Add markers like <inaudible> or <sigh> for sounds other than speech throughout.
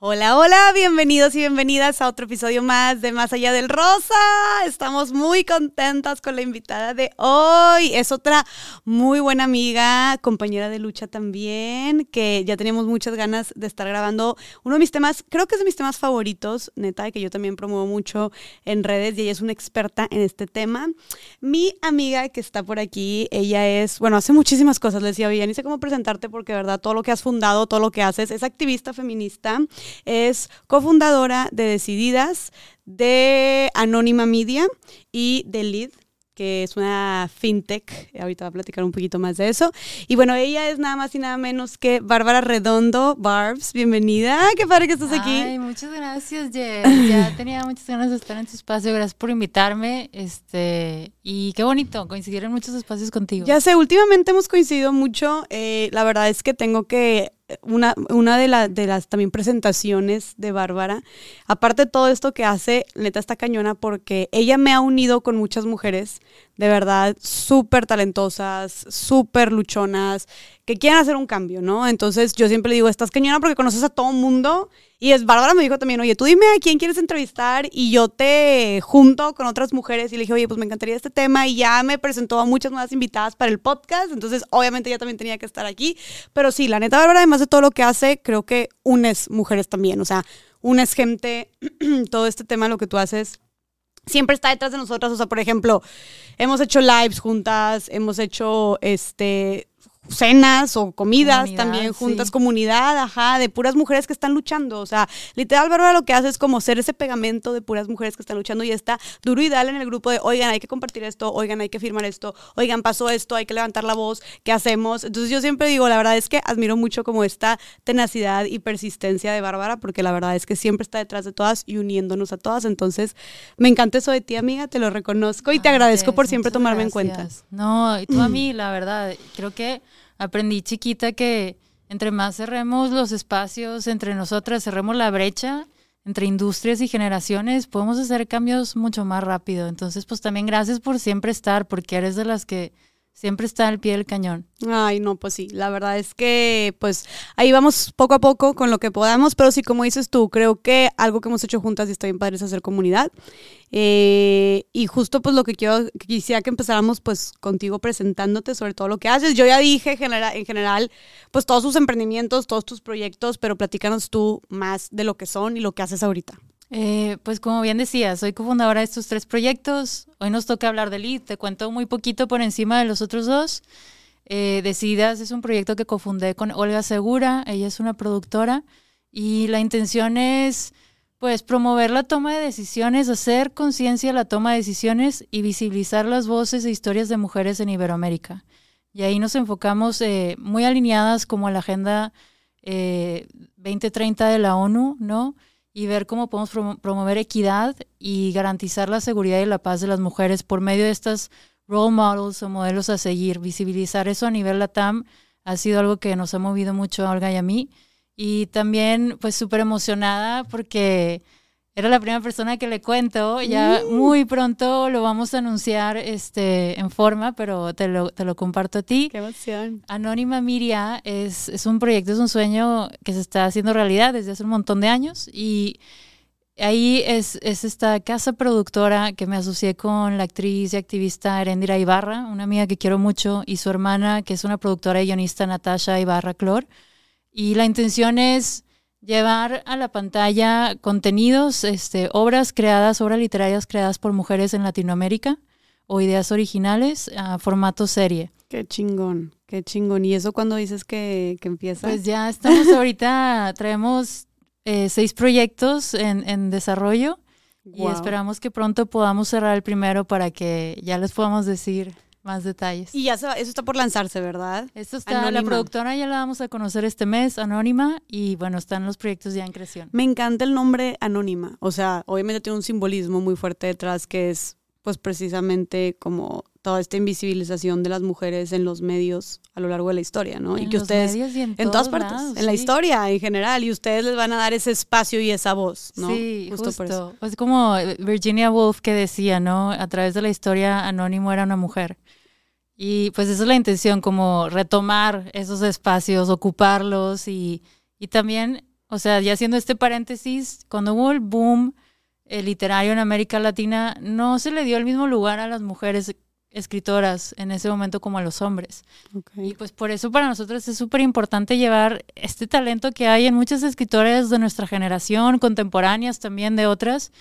Hola, hola, bienvenidos y bienvenidas a otro episodio más de Más Allá del Rosa. Estamos muy contentas con la invitada de hoy. Es otra muy buena amiga, compañera de lucha también, que ya teníamos muchas ganas de estar grabando uno de mis temas, creo que es de mis temas favoritos, neta, que yo también promuevo mucho en redes y ella es una experta en este tema. Mi amiga que está por aquí, ella es, bueno, hace muchísimas cosas, le decía, oye, ni sé cómo presentarte porque, verdad, todo lo que has fundado, todo lo que haces, es activista feminista es cofundadora de Decididas, de Anónima Media y de Lead que es una fintech. Ahorita va a platicar un poquito más de eso. Y bueno, ella es nada más y nada menos que Bárbara Redondo. Barbs, bienvenida. Qué padre que estás aquí. Ay, muchas gracias, Jess. Ya <laughs> tenía muchas ganas de estar en tu espacio. Gracias por invitarme. Este, y qué bonito coincidir en muchos espacios contigo. Ya sé, últimamente hemos coincidido mucho. Eh, la verdad es que tengo que una, una de, de las también presentaciones de Bárbara, aparte de todo esto que hace, neta está cañona porque ella me ha unido con muchas mujeres, de verdad, súper talentosas, súper luchonas, que quieren hacer un cambio, ¿no? Entonces yo siempre digo, estás cañona porque conoces a todo mundo. Y es Bárbara me dijo también, oye, tú dime a quién quieres entrevistar y yo te junto con otras mujeres. Y le dije, oye, pues me encantaría este tema. Y ya me presentó a muchas nuevas invitadas para el podcast. Entonces, obviamente, ella también tenía que estar aquí. Pero sí, la neta, Bárbara, además de todo lo que hace, creo que unes mujeres también. O sea, unes gente, <clears throat> todo este tema, lo que tú haces siempre está detrás de nosotras. O sea, por ejemplo, hemos hecho lives juntas, hemos hecho este cenas o comidas también juntas, comunidad, ajá, de puras mujeres que están luchando. O sea, literal, Bárbara lo que hace es como ser ese pegamento de puras mujeres que están luchando y está duro y dale en el grupo de, oigan, hay que compartir esto, oigan, hay que firmar esto, oigan, pasó esto, hay que levantar la voz, ¿qué hacemos? Entonces yo siempre digo, la verdad es que admiro mucho como esta tenacidad y persistencia de Bárbara, porque la verdad es que siempre está detrás de todas y uniéndonos a todas. Entonces, me encanta eso de ti, amiga, te lo reconozco y te agradezco por siempre tomarme en cuenta. No, y tú a <clears throat> mí, la verdad, creo que aprendí chiquita que entre más cerremos los espacios entre nosotras, cerremos la brecha entre industrias y generaciones, podemos hacer cambios mucho más rápido. Entonces, pues también gracias por siempre estar, porque eres de las que siempre está al pie del cañón. Ay, no, pues sí, la verdad es que pues ahí vamos poco a poco con lo que podamos, pero sí, como dices tú, creo que algo que hemos hecho juntas y está bien padre es hacer comunidad. Eh, y justo pues lo que quiero, quisiera que empezáramos pues contigo presentándote sobre todo lo que haces. Yo ya dije en general pues todos tus emprendimientos, todos tus proyectos, pero platícanos tú más de lo que son y lo que haces ahorita. Eh, pues como bien decía, soy cofundadora de estos tres proyectos. Hoy nos toca hablar de Lead. Te cuento muy poquito por encima de los otros dos. Eh, Decidas es un proyecto que cofundé con Olga Segura. Ella es una productora y la intención es pues promover la toma de decisiones, hacer conciencia la toma de decisiones y visibilizar las voces e historias de mujeres en Iberoamérica. Y ahí nos enfocamos eh, muy alineadas como a la Agenda 2030 de la ONU, ¿no? Y ver cómo podemos promover equidad y garantizar la seguridad y la paz de las mujeres por medio de estas role models o modelos a seguir. Visibilizar eso a nivel LATAM ha sido algo que nos ha movido mucho a Olga y a mí. Y también pues súper emocionada porque era la primera persona que le cuento. Ya mm. muy pronto lo vamos a anunciar este, en forma, pero te lo, te lo comparto a ti. Qué emoción. Anónima Miria es, es un proyecto, es un sueño que se está haciendo realidad desde hace un montón de años. Y ahí es, es esta casa productora que me asocié con la actriz y activista Erendira Ibarra, una amiga que quiero mucho, y su hermana, que es una productora y guionista, Natasha Ibarra Clor. Y la intención es llevar a la pantalla contenidos, este, obras creadas, obras literarias creadas por mujeres en Latinoamérica o ideas originales a formato serie. Qué chingón, qué chingón. ¿Y eso cuando dices que, que empieza? Pues ya estamos <laughs> ahorita, traemos eh, seis proyectos en, en desarrollo y esperamos que pronto podamos cerrar el primero para que ya les podamos decir más detalles. Y ya eso está por lanzarse, ¿verdad? Esto está, la productora ya la vamos a conocer este mes, Anónima, y bueno, están los proyectos ya en creación. Me encanta el nombre Anónima, o sea, obviamente tiene un simbolismo muy fuerte detrás que es pues precisamente como toda esta invisibilización de las mujeres en los medios a lo largo de la historia, ¿no? y que ustedes en, todas partes, en la historia en general, y ustedes les van a dar ese espacio y esa voz, ¿no? Sí, justo, Por eso. Es como Virginia Woolf que decía, ¿no? A través de la historia, Anónimo era una mujer. Y pues esa es la intención, como retomar esos espacios, ocuparlos y, y también o sea, ya haciendo este paréntesis, cuando hubo el boom eh, literario en América Latina, no se le dio el mismo lugar a las mujeres escritoras en ese momento como a los hombres. Y pues por eso para nosotros es súper importante llevar este talento que hay en muchas escritoras de nuestra generación, contemporáneas también de otras,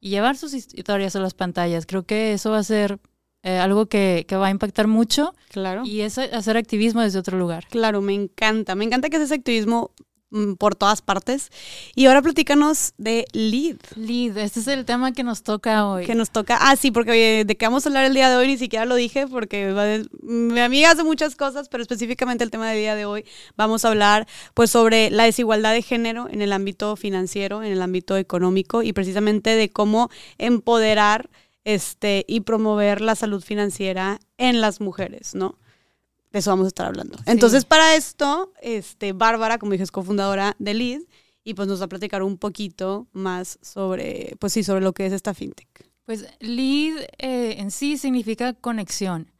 y llevar sus historias a las pantallas. Creo que eso va a ser eh, algo que, que, va a impactar mucho. Claro. Y es hacer activismo desde otro lugar. Claro, me encanta. Me encanta que ese activismo mm, por todas partes. Y ahora platícanos de lead. Lead, este es el tema que nos toca hoy. Que nos toca, ah, sí, porque de qué vamos a hablar el día de hoy ni siquiera lo dije porque mi amiga hace muchas cosas, pero específicamente el tema del día de hoy vamos a hablar pues sobre la desigualdad de género en el ámbito financiero, en el ámbito económico y precisamente de cómo empoderar este, y promover la salud financiera en las mujeres, ¿no? De eso vamos a estar hablando. Entonces, para esto, este, Bárbara, como dije, es cofundadora de LEAD y pues nos va a platicar un poquito más sobre, pues sí, sobre lo que es esta fintech. Pues LEAD eh, en sí significa conexión.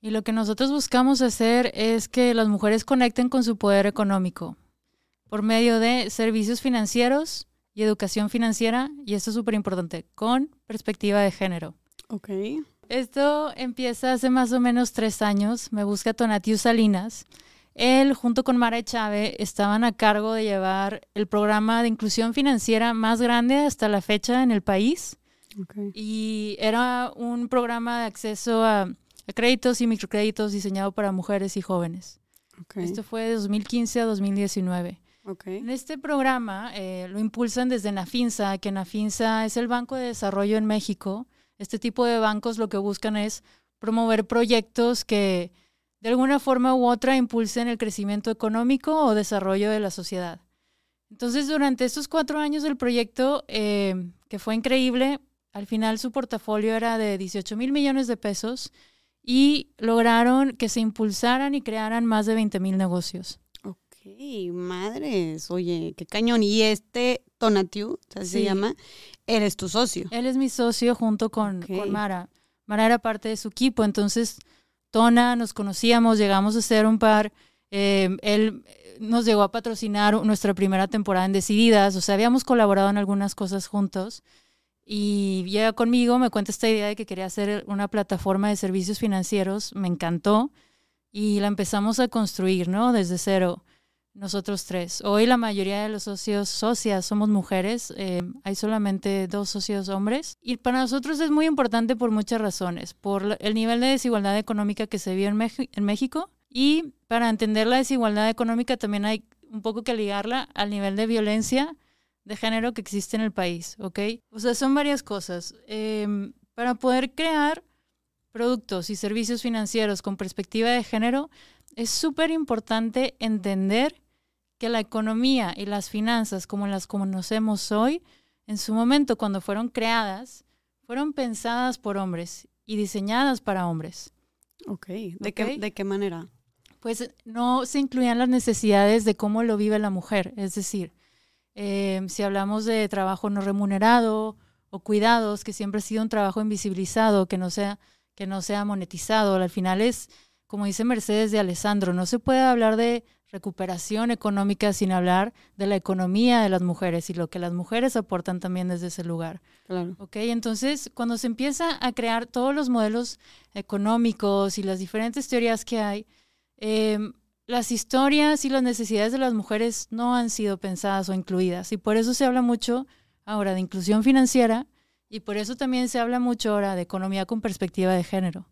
Y lo que nosotros buscamos hacer es que las mujeres conecten con su poder económico por medio de servicios financieros, y educación financiera, y esto es súper importante, con perspectiva de género. Ok. Esto empieza hace más o menos tres años. Me busca Tonatiu Salinas. Él, junto con Mara Chávez, estaban a cargo de llevar el programa de inclusión financiera más grande hasta la fecha en el país. Okay. Y era un programa de acceso a, a, créditos y microcréditos diseñado para mujeres y jóvenes. Okay. Esto fue de 2015 a 2019. En este programa eh, lo impulsan desde Nafinsa, que Nafinsa es el Banco de Desarrollo en México. Este tipo de bancos lo que buscan es promover proyectos que de alguna forma u otra impulsen el crecimiento económico o desarrollo de la sociedad. Entonces, durante estos cuatro años del proyecto, eh, que fue increíble, al final su portafolio era de 18 mil millones de pesos y lograron que se impulsaran y crearan más de 20 mil negocios madres, oye, qué cañón. Y este Tonatiu, se llama, él es tu socio. Él es mi socio junto con, Mara. Mara era parte de su equipo, entonces Tona nos conocíamos, llegamos a ser un par. Eh, él nos llegó a patrocinar nuestra primera temporada en Decididas, o sea, habíamos colaborado en algunas cosas juntos. Y llega conmigo, me cuenta esta idea de que quería hacer una plataforma de servicios financieros, me encantó y la empezamos a construir, ¿no? Desde cero. Nosotros tres. Hoy la mayoría de los socios, socias, somos mujeres. Eh, hay solamente dos socios hombres. Y para nosotros es muy importante por muchas razones. Por el nivel de desigualdad económica que se vio en, en México. Y para entender la desigualdad económica también hay un poco que ligarla al nivel de violencia de género que existe en el país, ¿ok? O sea, son varias cosas. Em, para poder crear productos y servicios financieros con perspectiva de género, es súper importante entender que la economía y las finanzas como las conocemos hoy, en su momento cuando fueron creadas, fueron pensadas por hombres y diseñadas para hombres. Ok, ¿de, Qué, ¿de qué manera? Pues no se incluían las necesidades de cómo lo vive la mujer. Es decir, eh, si hablamos de trabajo no remunerado o cuidados, que siempre ha sido un trabajo invisibilizado, que no sea, que no sea monetizado, al final es, como dice Mercedes de Alessandro, no se puede hablar de recuperación económica sin hablar de la economía de las mujeres y lo que las mujeres aportan también desde ese lugar. Claro. ¿Ok? Entonces, cuando se empieza a crear todos los modelos económicos y las diferentes teorías que hay, em, las historias y las necesidades de las mujeres no han sido pensadas o incluidas. Y por eso se habla mucho ahora de inclusión financiera y por eso también se habla mucho ahora de economía con perspectiva de género.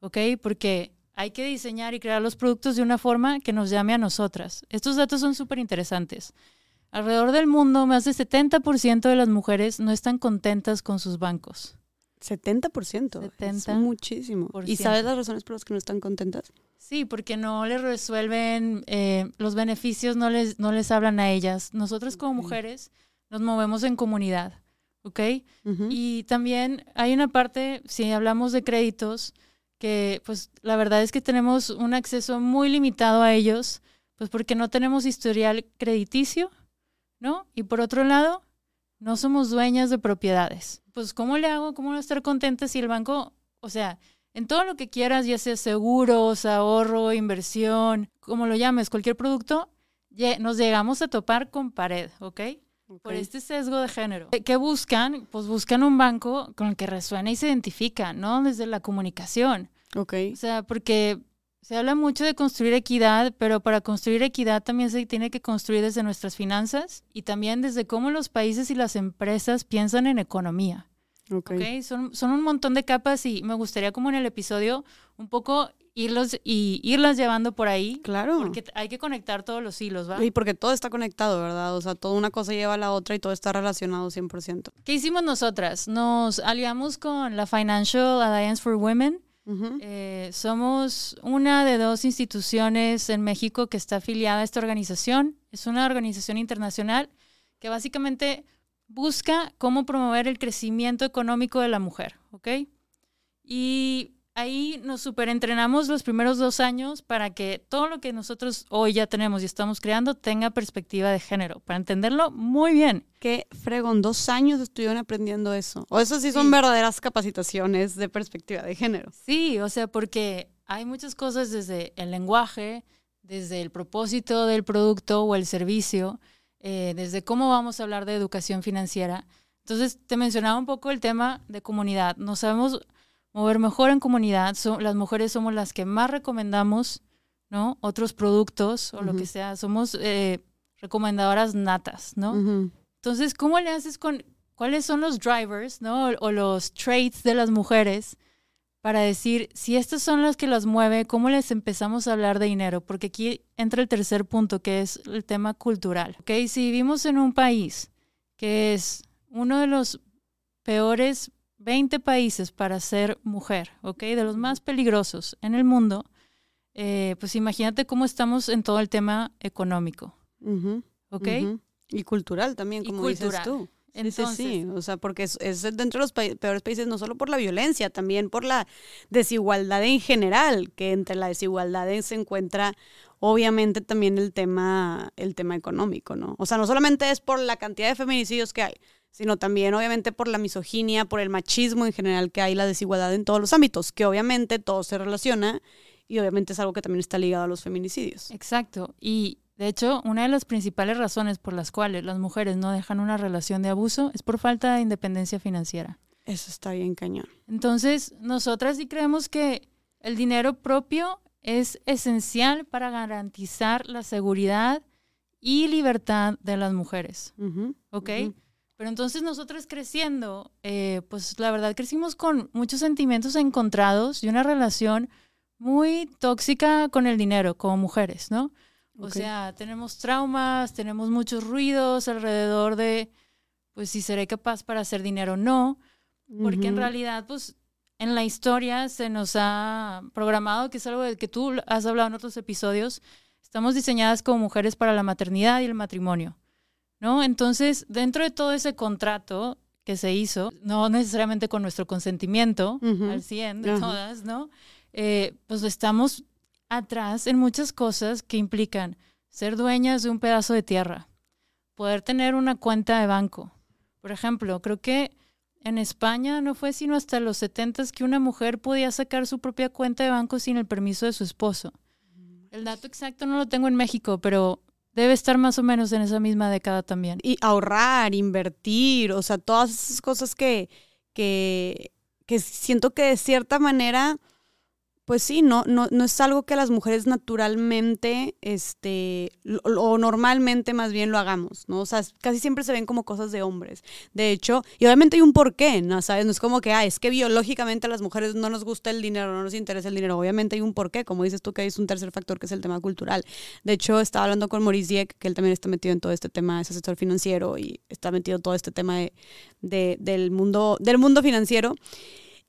¿Ok? Porque hay que diseñar y crear los productos de una forma que nos llame a nosotras. Estos datos son súper interesantes. Alrededor del mundo, más del 70% de las mujeres no están contentas con sus bancos. 70%. 70 es muchísimo. ¿Y sabes las razones por las que no están contentas? Sí, porque no les resuelven eh, los beneficios, no les, no les hablan a ellas. Nosotros como mujeres nos movemos en comunidad, ¿ok? Y también hay una parte, si hablamos de créditos, que pues la verdad es que tenemos un acceso muy limitado a ellos, pues porque no tenemos historial crediticio, ¿no? Y por otro lado, no somos dueñas de propiedades. Pues ¿cómo le hago? ¿Cómo no estar contenta si el banco, o sea, en todo lo que quieras, ya sea seguros, ahorro, inversión, como lo llames, cualquier producto, nos llegamos a topar con pared, ¿ok? Por este sesgo de género. ¿Qué buscan? Pues buscan un banco con el que resuena y se identifica, ¿no? Desde la comunicación. Ok. O sea, porque se habla mucho de construir equidad, pero para construir equidad también se tiene que construir desde nuestras finanzas y también desde cómo los países y las empresas piensan en economía. Okay. Son, son un montón de capas y me gustaría como en el episodio un poco irlos y irlas llevando por ahí. Claro. Porque hay que conectar todos los hilos, ¿va? Y porque todo está conectado, ¿verdad? O sea, toda una cosa lleva a la otra y todo está relacionado 100%. ¿Qué hicimos nosotras? Nos aliamos con la Financial Alliance for Women. Eh, somos una de dos instituciones en México que está afiliada a esta organización. Es una organización internacional que básicamente busca cómo promover el crecimiento económico de la mujer, ¿ok? Y ahí nos superentrenamos los primeros dos años para que todo lo que nosotros hoy ya tenemos y estamos creando tenga perspectiva de género, para entenderlo muy bien. Qué fregón, dos años estuvieron aprendiendo eso. O eso sí son verdaderas capacitaciones de perspectiva de género. Sí, o sea, porque hay muchas cosas desde el lenguaje, desde el propósito del producto o el servicio, eh, desde cómo vamos a hablar de educación financiera. Entonces, te mencionaba un poco el tema de comunidad. Nos sabemos mover mejor en comunidad. las mujeres somos las que más recomendamos, ¿no? Otros productos o lo que sea. Somos eh, recomendadoras natas, ¿no? Entonces, ¿cómo le haces con cuáles son los drivers, ¿no? O, los traits de las mujeres para decir, si estas son las que las mueve, ¿cómo les empezamos a hablar de dinero? Porque aquí entra el tercer punto, que es el tema cultural. ¿ok? Si vivimos en un país que es uno de los peores 20 países para ser mujer, ¿ok? De los más peligrosos en el mundo, eh, pues imagínate cómo estamos en todo el tema económico, ¿ok? Y cultural también, como dices tú. Entonces, sí, o sea, porque es, dentro de los peores países no solo por la violencia, también por la desigualdad en general, que entre la desigualdad se encuentra obviamente también el tema, el tema económico, ¿no? O sea, no solamente es por la cantidad de feminicidios que hay, sino también obviamente por la misoginia, por el machismo en general que hay, la desigualdad en todos los ámbitos, que obviamente todo se relaciona y obviamente es algo que también está ligado a los feminicidios. Exacto, y de hecho, una de las principales razones por las cuales las mujeres no dejan una relación de abuso es por falta de independencia financiera. Eso está bien cañón. Entonces, nosotras sí creemos que el dinero propio es esencial para garantizar la seguridad y libertad de las mujeres. ¿Ok? Pero entonces nosotros creciendo, eh, pues la verdad crecimos con muchos sentimientos encontrados y una relación muy tóxica con el dinero como mujeres, ¿no? O sea, tenemos traumas, tenemos muchos ruidos alrededor de, pues, si seré capaz para hacer dinero o no, porque en realidad, pues, en la historia se nos ha programado, que es algo de que tú has hablado en otros episodios, estamos diseñadas como mujeres para la maternidad y el matrimonio, ¿no? Entonces, dentro de todo ese contrato que se hizo, no necesariamente con nuestro consentimiento al 100 de todas, ¿no? Eh, pues estamos atrás en muchas cosas que implican ser dueñas de un pedazo de tierra, poder tener una cuenta de banco. Por ejemplo, creo que en España no fue sino hasta los 70 que una mujer podía sacar su propia cuenta de banco sin el permiso de su esposo. El dato exacto no lo tengo en México, pero debe estar más o menos en esa misma década también. Y ahorrar, invertir, o sea, todas esas cosas que, que, que siento que de cierta manera pues sí, no, no, no es algo que las mujeres naturalmente, este, o normalmente más bien lo hagamos, ¿no? O sea, casi siempre se ven como cosas de hombres. De hecho, y obviamente hay un porqué, ¿no? ¿Sabes? No es como que, ah, es que biológicamente a las mujeres no nos gusta el dinero, no nos interesa el dinero. Obviamente hay un porqué, como dices tú, que hay un tercer factor que es el tema cultural. De hecho, estaba hablando con Maurice Dieck, que él también está metido en todo este tema, es asesor financiero y está metido en todo este tema de, del, mundo, del mundo financiero.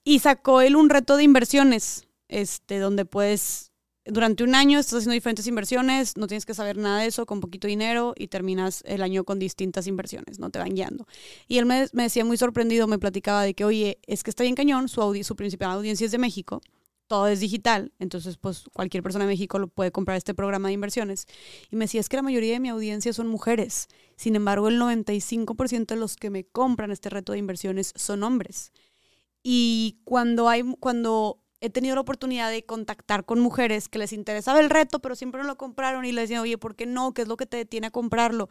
Y sacó él un reto de inversiones este, donde puedes, durante un año estás haciendo diferentes inversiones, no tienes que saber nada de eso, con poquito dinero y terminas el año con distintas inversiones, no te van guiando. Y él me, decía muy sorprendido, me platicaba de que, oye, es que está bien cañón, su, su principal audiencia es de México, todo es digital, entonces pues cualquier persona de México lo puede comprar este programa de inversiones. Y me decía, es que la mayoría de mi audiencia son mujeres, sin embargo el 95% de los que me compran este reto de inversiones son hombres. Y cuando hay, cuando he tenido la oportunidad de contactar con mujeres que les interesaba el reto, pero siempre no lo compraron y les decían, oye, ¿por qué no? ¿Qué es lo que te detiene a comprarlo?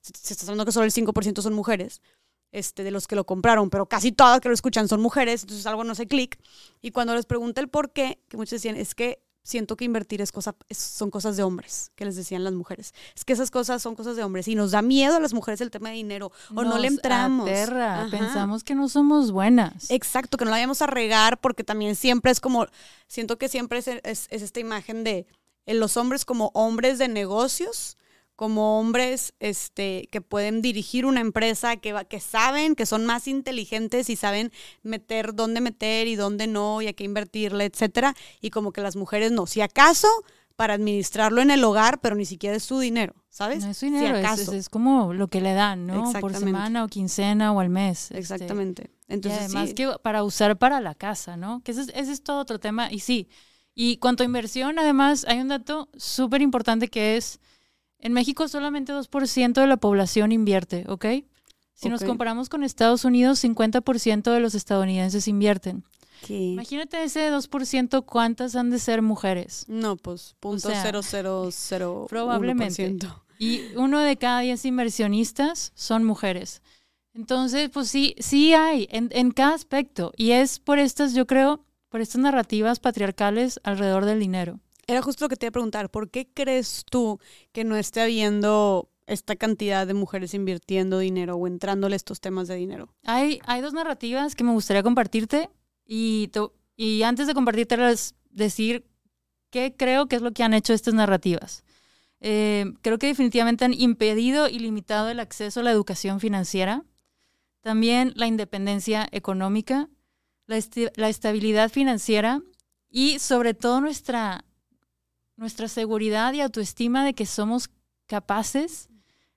Se, está hablando que solo el 5% son mujeres. Este, de los que lo compraron, pero casi todas que lo escuchan son mujeres, entonces algo no se clic. Y cuando les pregunté el por qué, que muchos decían, es que siento que invertir es cosa, son cosas de hombres, que les decían las mujeres. Es que esas cosas son cosas de hombres y nos da miedo a las mujeres el tema de dinero o no le entramos. aterra. Pensamos que no somos buenas. Exacto, que no la vayamos a regar porque también siempre es como, siento que siempre es, es- es esta imagen de los hombres como hombres de negocios, como hombres este, que pueden dirigir una empresa, que, va- que saben, que son más inteligentes y saben meter dónde meter y dónde no y a qué invertirle, etcétera. Y como que las mujeres no. Si acaso, para administrarlo en el hogar, pero ni siquiera es su dinero, ¿sabes? No es Si dinero, es, acaso. es- es como lo que le dan, ¿no? Por semana o quincena o al mes. este. Exactamente. Y Entonces, además sí. que para usar para la casa, ¿no? Que ese es, ese es todo otro tema. Y sí, y cuanto a inversión, además, hay un dato súper importante que es, en México solamente 2% de la población invierte, ¿ok? Si nos comparamos con Estados Unidos, 50% de los estadounidenses invierten. ¿Qué? Imagínate ese 2%, ¿cuántas han de ser mujeres? No, pues punto sea, cero cero cero probablemente. Y uno de cada diez inversionistas son mujeres. Entonces, pues sí, sí hay en, en cada aspecto. Y es por estas, yo creo, por estas narrativas patriarcales alrededor del dinero. Era justo lo que te iba a preguntar. ¿Por qué crees tú que no esté habiendo esta cantidad de mujeres invirtiendo dinero o entrándole estos temas de dinero? Hay, hay dos narrativas que me gustaría compartirte y, y antes de compartírtelas, decir qué creo que es lo que han hecho estas narrativas. Eh, creo que definitivamente han impedido y limitado el acceso a la educación financiera, también la independencia económica, la, la estabilidad financiera y sobre todo nuestra, nuestra seguridad y autoestima de que somos capaces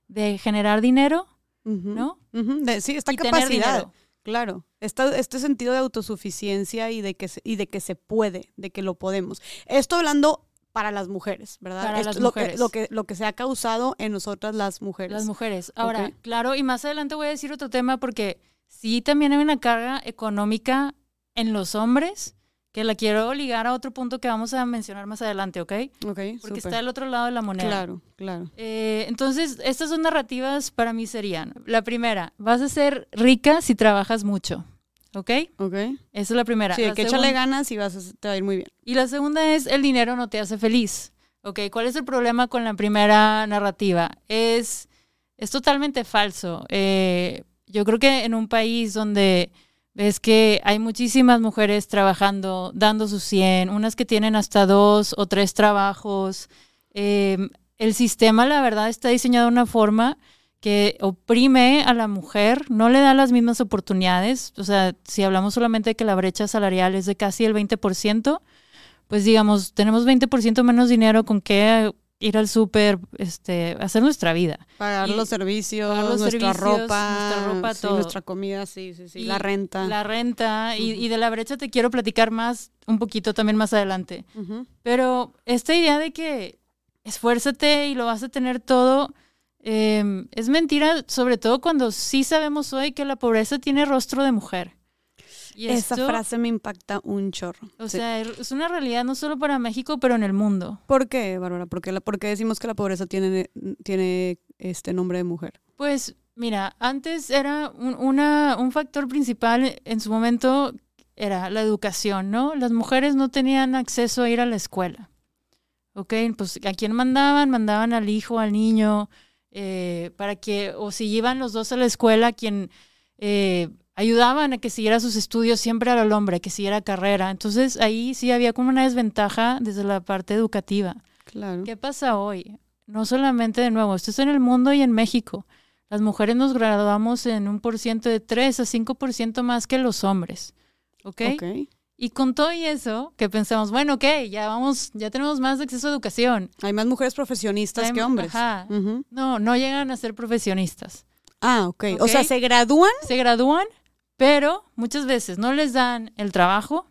de generar dinero, ¿no? de- sí, esta y capacidad. Claro, esta- este sentido de autosuficiencia y de, que se, y de que se puede, de que lo podemos. Esto hablando para las mujeres, ¿verdad? Para Esto- las lo que- mujeres. Lo que, lo que se ha causado en nosotras las mujeres. Las mujeres. Ahora, claro, y más adelante voy a decir otro tema porque sí también hay una carga económica en los hombres que la quiero ligar a otro punto que vamos a mencionar más adelante, ¿ok? Ok, Porque está el otro lado de la moneda. Claro, claro. Eh, entonces, estas son narrativas para mí serían, la primera, vas a ser rica si trabajas mucho, ¿ok? Ok. Esa es la primera. Sí, La que échale ganas y vas a, te va a ir muy bien. y la segunda es el dinero no te hace feliz. Ok, ¿cuál es el problema con la primera narrativa? Es, es totalmente falso. Eh, yo creo que en un país donde ves que hay muchísimas mujeres trabajando, dando su 100, unas que tienen hasta dos o tres trabajos, eh, el sistema la verdad está diseñado de una forma que oprime a la mujer, no le da las mismas oportunidades. O sea, si hablamos solamente de que la brecha salarial es de casi el 20%, pues digamos, tenemos 20% menos dinero con que ir al súper, este, hacer nuestra vida. Pagar Y los servicios, pagar los nuestra servicios, ropa, nuestra ropa, sí, todo. nuestra comida, sí, sí, sí, Y la renta. La renta y, de la brecha te quiero platicar más, un poquito también más adelante. Pero esta idea de que esfuérzate y lo vas a tener todo, eh, es mentira, sobre todo cuando sí sabemos hoy que la pobreza tiene rostro de mujer. Y Esa esto, frase me impacta un chorro. O Sí. sea, es una realidad no solo para México, pero en el mundo. ¿Por qué, Bárbara? ¿Por qué, la- por qué decimos que la pobreza tiene, tiene este nombre de mujer? Pues mira, antes era un, una- un factor principal en su momento era la educación, ¿no? Las mujeres no tenían acceso a ir a la escuela. ¿Ok? Pues a quién mandaban? Mandaban al hijo, al niño, eh, para que, o si iban los dos a la escuela, quien eh, ayudaban a que siguiera sus estudios siempre el hombre, que siguiera carrera. Entonces ahí sí había como una desventaja desde la parte educativa. Claro. ¿Qué pasa hoy? No solamente de nuevo, esto es en el mundo y en México. Las mujeres nos graduamos en un por ciento de 3 a 5% más que los hombres. ¿Ok? Ok. Y con todo y eso, que pensamos, bueno, ok, ya vamos, ya tenemos más acceso a educación. Hay más mujeres profesionistas Hay- que hombres. ajá. No, no llegan a ser profesionistas. Ah, ok. O sea, se gradúan. Se gradúan, pero muchas veces no les dan el trabajo,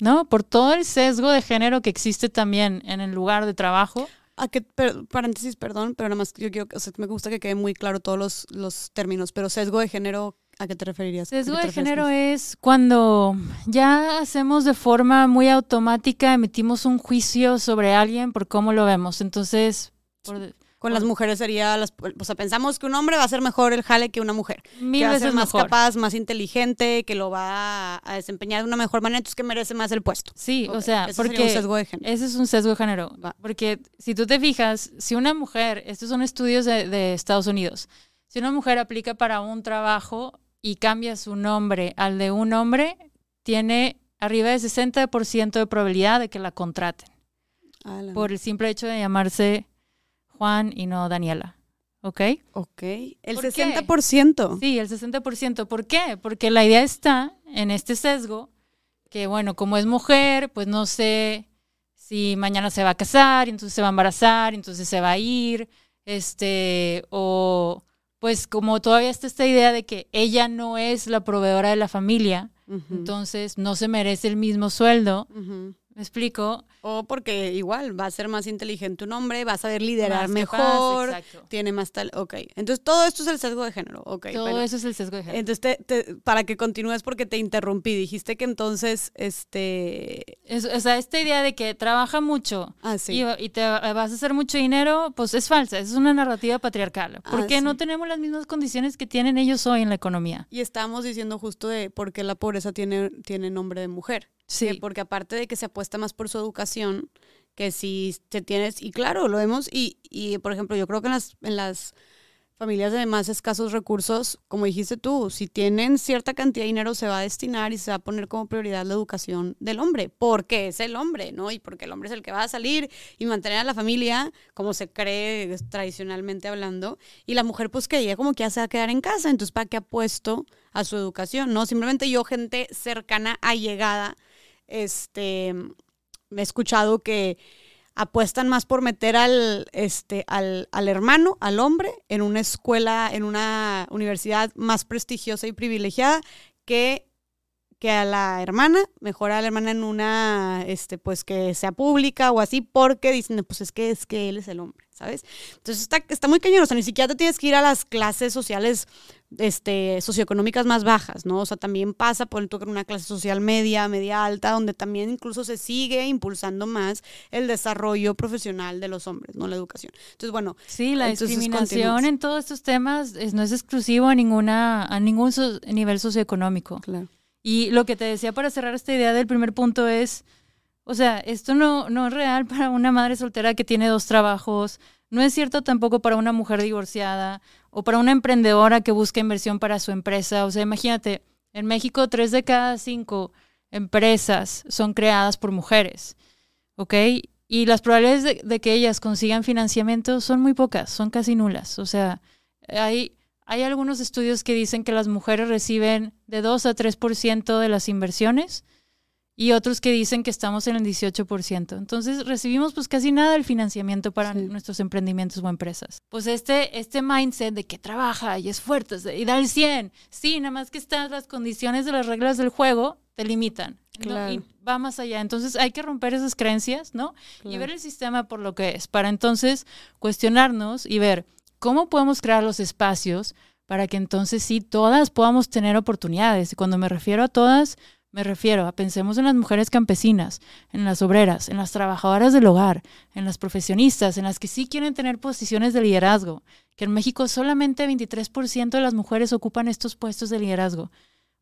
¿no? Por todo el sesgo de género que existe también en el lugar de trabajo. A que, per- paréntesis, perdón, pero nada más yo quiero, o sea, me gusta que quede muy claro todos los, los términos, pero sesgo de género, ¿A qué te referirías? Sesgo ¿A qué te de género es cuando ya hacemos de forma muy automática, emitimos un juicio sobre alguien por cómo lo vemos. Entonces, por Con las mujeres sería, las, o sea, pensamos que un hombre va a ser mejor el jale que una mujer. mil que va a ser veces más mejor. capaz, más inteligente, que lo va a, desempeñar de una mejor manera, entonces que merece más el puesto. Sí, o sea, ese sería porque un sesgo de género. ese es un sesgo de género. Va. Porque si tú te fijas, si una mujer, estos son estudios de, de Estados Unidos, si una mujer aplica para un trabajo y cambia su nombre al de un hombre, tiene arriba de 60% de probabilidad de que la contraten. Por el simple hecho de llamarse Juan y no Daniela. ¿Ok? Ok. El ¿Por qué? 60%. Sí, el 60%. ¿Por qué? Porque la idea está en este sesgo que, bueno, como es mujer, pues no sé si mañana se va a casar, y entonces se va a embarazar, y entonces se va a ir, este, o pues como todavía está esta idea de que ella no es la proveedora de la familia, entonces no se merece el mismo sueldo. ¿Me explico? O porque igual va a ser más inteligente un hombre, va a saber liderar Más mejor, tiene más tal. Ok. Entonces todo esto es el sesgo de género. Ok. Todo eso es el sesgo de género. Entonces, te- te- para que continúes, porque te interrumpí, dijiste que entonces, este. Es- o sea, esta idea de que trabaja mucho Ah, sí. y, y te vas a hacer mucho dinero, pues es falsa. Es una narrativa patriarcal. Ah, Porque sí. no tenemos las mismas condiciones que tienen ellos hoy en la economía. Y estamos diciendo justo de por qué la pobreza tiene, tiene nombre de mujer. Que porque aparte de que se apuesta más por su educación, que si te tienes, y claro, lo vemos, y, y por ejemplo, yo creo que en las, familias de más escasos recursos, como dijiste tú, si tienen cierta cantidad de dinero, se va a destinar y se va a poner como prioridad la educación del hombre, porque es el hombre, ¿no? Y porque el hombre es el que va a salir y mantener a la familia, como se cree tradicionalmente hablando, y la mujer, pues que ella como que ya se va a quedar en casa, entonces, ¿para qué apuesto a su educación? No, simplemente yo, gente cercana, allegada, este, he escuchado que apuestan más por meter al, este, al, al hermano, al hombre, en una escuela, en una universidad más prestigiosa y privilegiada que que a la hermana, mejor a la hermana en una, este, pues que sea pública o así, porque dicen, pues es que es que él es el hombre, ¿sabes? Entonces está, está muy cañón, o sea, ni siquiera te tienes que ir a las clases sociales, este, socioeconómicas más bajas, ¿no? O sea, también pasa por en una clase social media, media alta, donde también incluso se sigue impulsando más el desarrollo profesional de los hombres, ¿no? La educación. Entonces, bueno, Sí, la discriminación en todos estos temas es- no es exclusivo a, ninguna, a ningún so- nivel socioeconómico. claro. Y lo que te decía para cerrar esta idea del primer punto es, o sea, esto no, no es real para una madre soltera que tiene dos trabajos, no es cierto tampoco para una mujer divorciada o para una emprendedora que busca inversión para su empresa. O sea, imagínate, en México tres de cada cinco empresas son creadas por mujeres, ¿ok? Y las probabilidades de, que ellas consigan financiamiento son muy pocas, son casi nulas. O sea, hay, hay algunos estudios que dicen que las mujeres reciben de 2 a 3% de las inversiones y otros que dicen que estamos en el 18%. Entonces recibimos pues casi nada del financiamiento para Sí. nuestros emprendimientos o empresas. Pues este, este mindset de que trabaja y es fuerte y da el 100, sí, nada más que están las condiciones de las reglas del juego te limitan. ¿no? Claro. Y va más allá. Entonces hay que romper esas creencias, ¿no? Y ver el sistema por lo que es, para entonces cuestionarnos y ver cómo podemos crear los espacios para que entonces sí todas podamos tener oportunidades. Y cuando me refiero a todas, me refiero a pensemos en las mujeres campesinas, en las obreras, en las trabajadoras del hogar, en las profesionistas, en las que sí quieren tener posiciones de liderazgo, que en México solamente 23% de las mujeres ocupan estos puestos de liderazgo.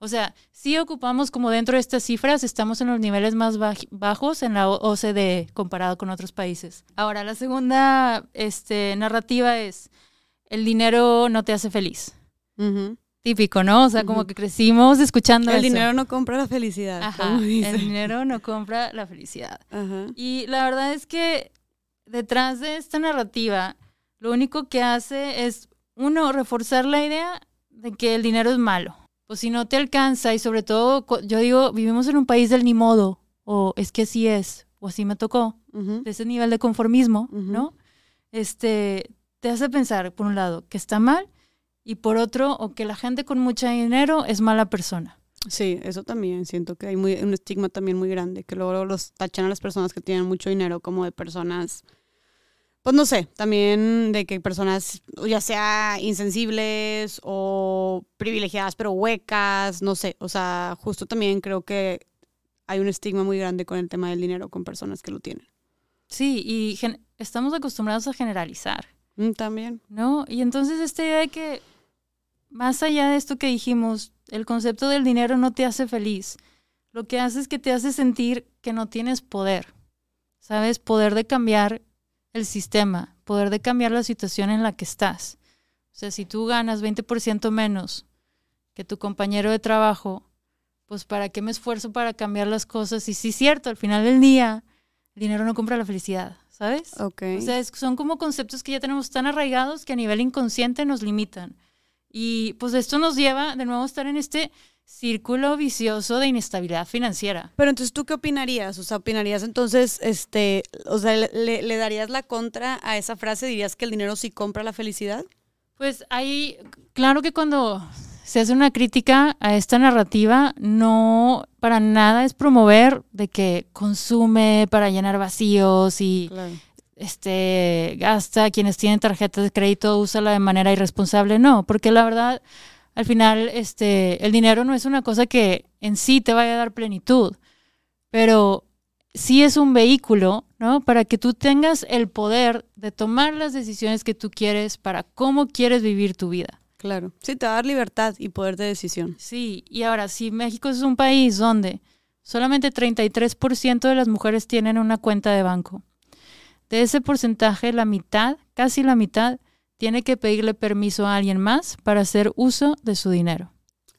O sea, sí ocupamos como dentro de estas cifras, estamos en los niveles más baj- bajos en la OCDE comparado con otros países. Ahora, la segunda este, narrativa es, el dinero no te hace feliz. Ujú. Típico, ¿no? O sea, como que crecimos escuchando El eso. dinero no compra la felicidad. Ajá, como dice. el dinero no compra la felicidad. Ajá. Y la verdad es que detrás de esta narrativa, lo único que hace es, uno, reforzar la idea de que el dinero es malo. Pues si no te alcanza y sobre todo, yo digo, vivimos en un país del ni modo, o es que así es, o así me tocó, Ujú. de ese nivel de conformismo. ¿no? Este, te hace pensar, por un lado, que está mal, y por otro, o que la gente con mucho dinero es mala persona. Sí, eso también. Siento que hay muy, un estigma también muy grande, que luego los tachan a las personas que tienen mucho dinero como de personas, pues no sé, también de que personas ya sea insensibles o privilegiadas pero huecas, no sé, o sea, justo también creo que hay un estigma muy grande con el tema del dinero con personas que lo tienen. Sí, y estamos acostumbrados a generalizar. Mm, también. ¿No? Y entonces esta idea de que, más allá de esto que dijimos, el concepto del dinero no te hace feliz. Lo que hace es que te hace sentir que no tienes poder. ¿Sabes? Poder de cambiar el sistema, poder de cambiar la situación en la que estás. O sea, si tú ganas 20% menos que tu compañero de trabajo, pues ¿para qué me esfuerzo para cambiar las cosas? Y sí, es cierto, al final del día, el dinero no compra la felicidad, ¿sabes? Ok. O sea, son como conceptos que ya tenemos tan arraigados que a nivel inconsciente nos limitan. Y pues esto nos lleva de nuevo a estar en este círculo vicioso de inestabilidad financiera. Pero entonces, ¿tú qué opinarías? O sea, ¿opinarías entonces, este, o sea, le, le darías la contra a esa frase? ¿Dirías que el dinero sí compra la felicidad? Pues hay, claro que cuando se hace una crítica a esta narrativa, no para nada es promover de que consume para llenar vacíos y este gasta, quienes tienen tarjetas de crédito, úsala de manera irresponsable. No, porque la verdad, al final, este, el dinero no es una cosa que en sí te vaya a dar plenitud, pero sí es un vehículo, ¿no? Para que tú tengas el poder de tomar las decisiones que tú quieres para cómo quieres vivir tu vida. Claro. Sí, te va a dar libertad y poder de decisión. Sí, y ahora, si México es un país donde solamente 33% de las mujeres tienen una cuenta de banco, de ese porcentaje, la mitad, casi la mitad, tiene que pedirle permiso a alguien más para hacer uso de su dinero.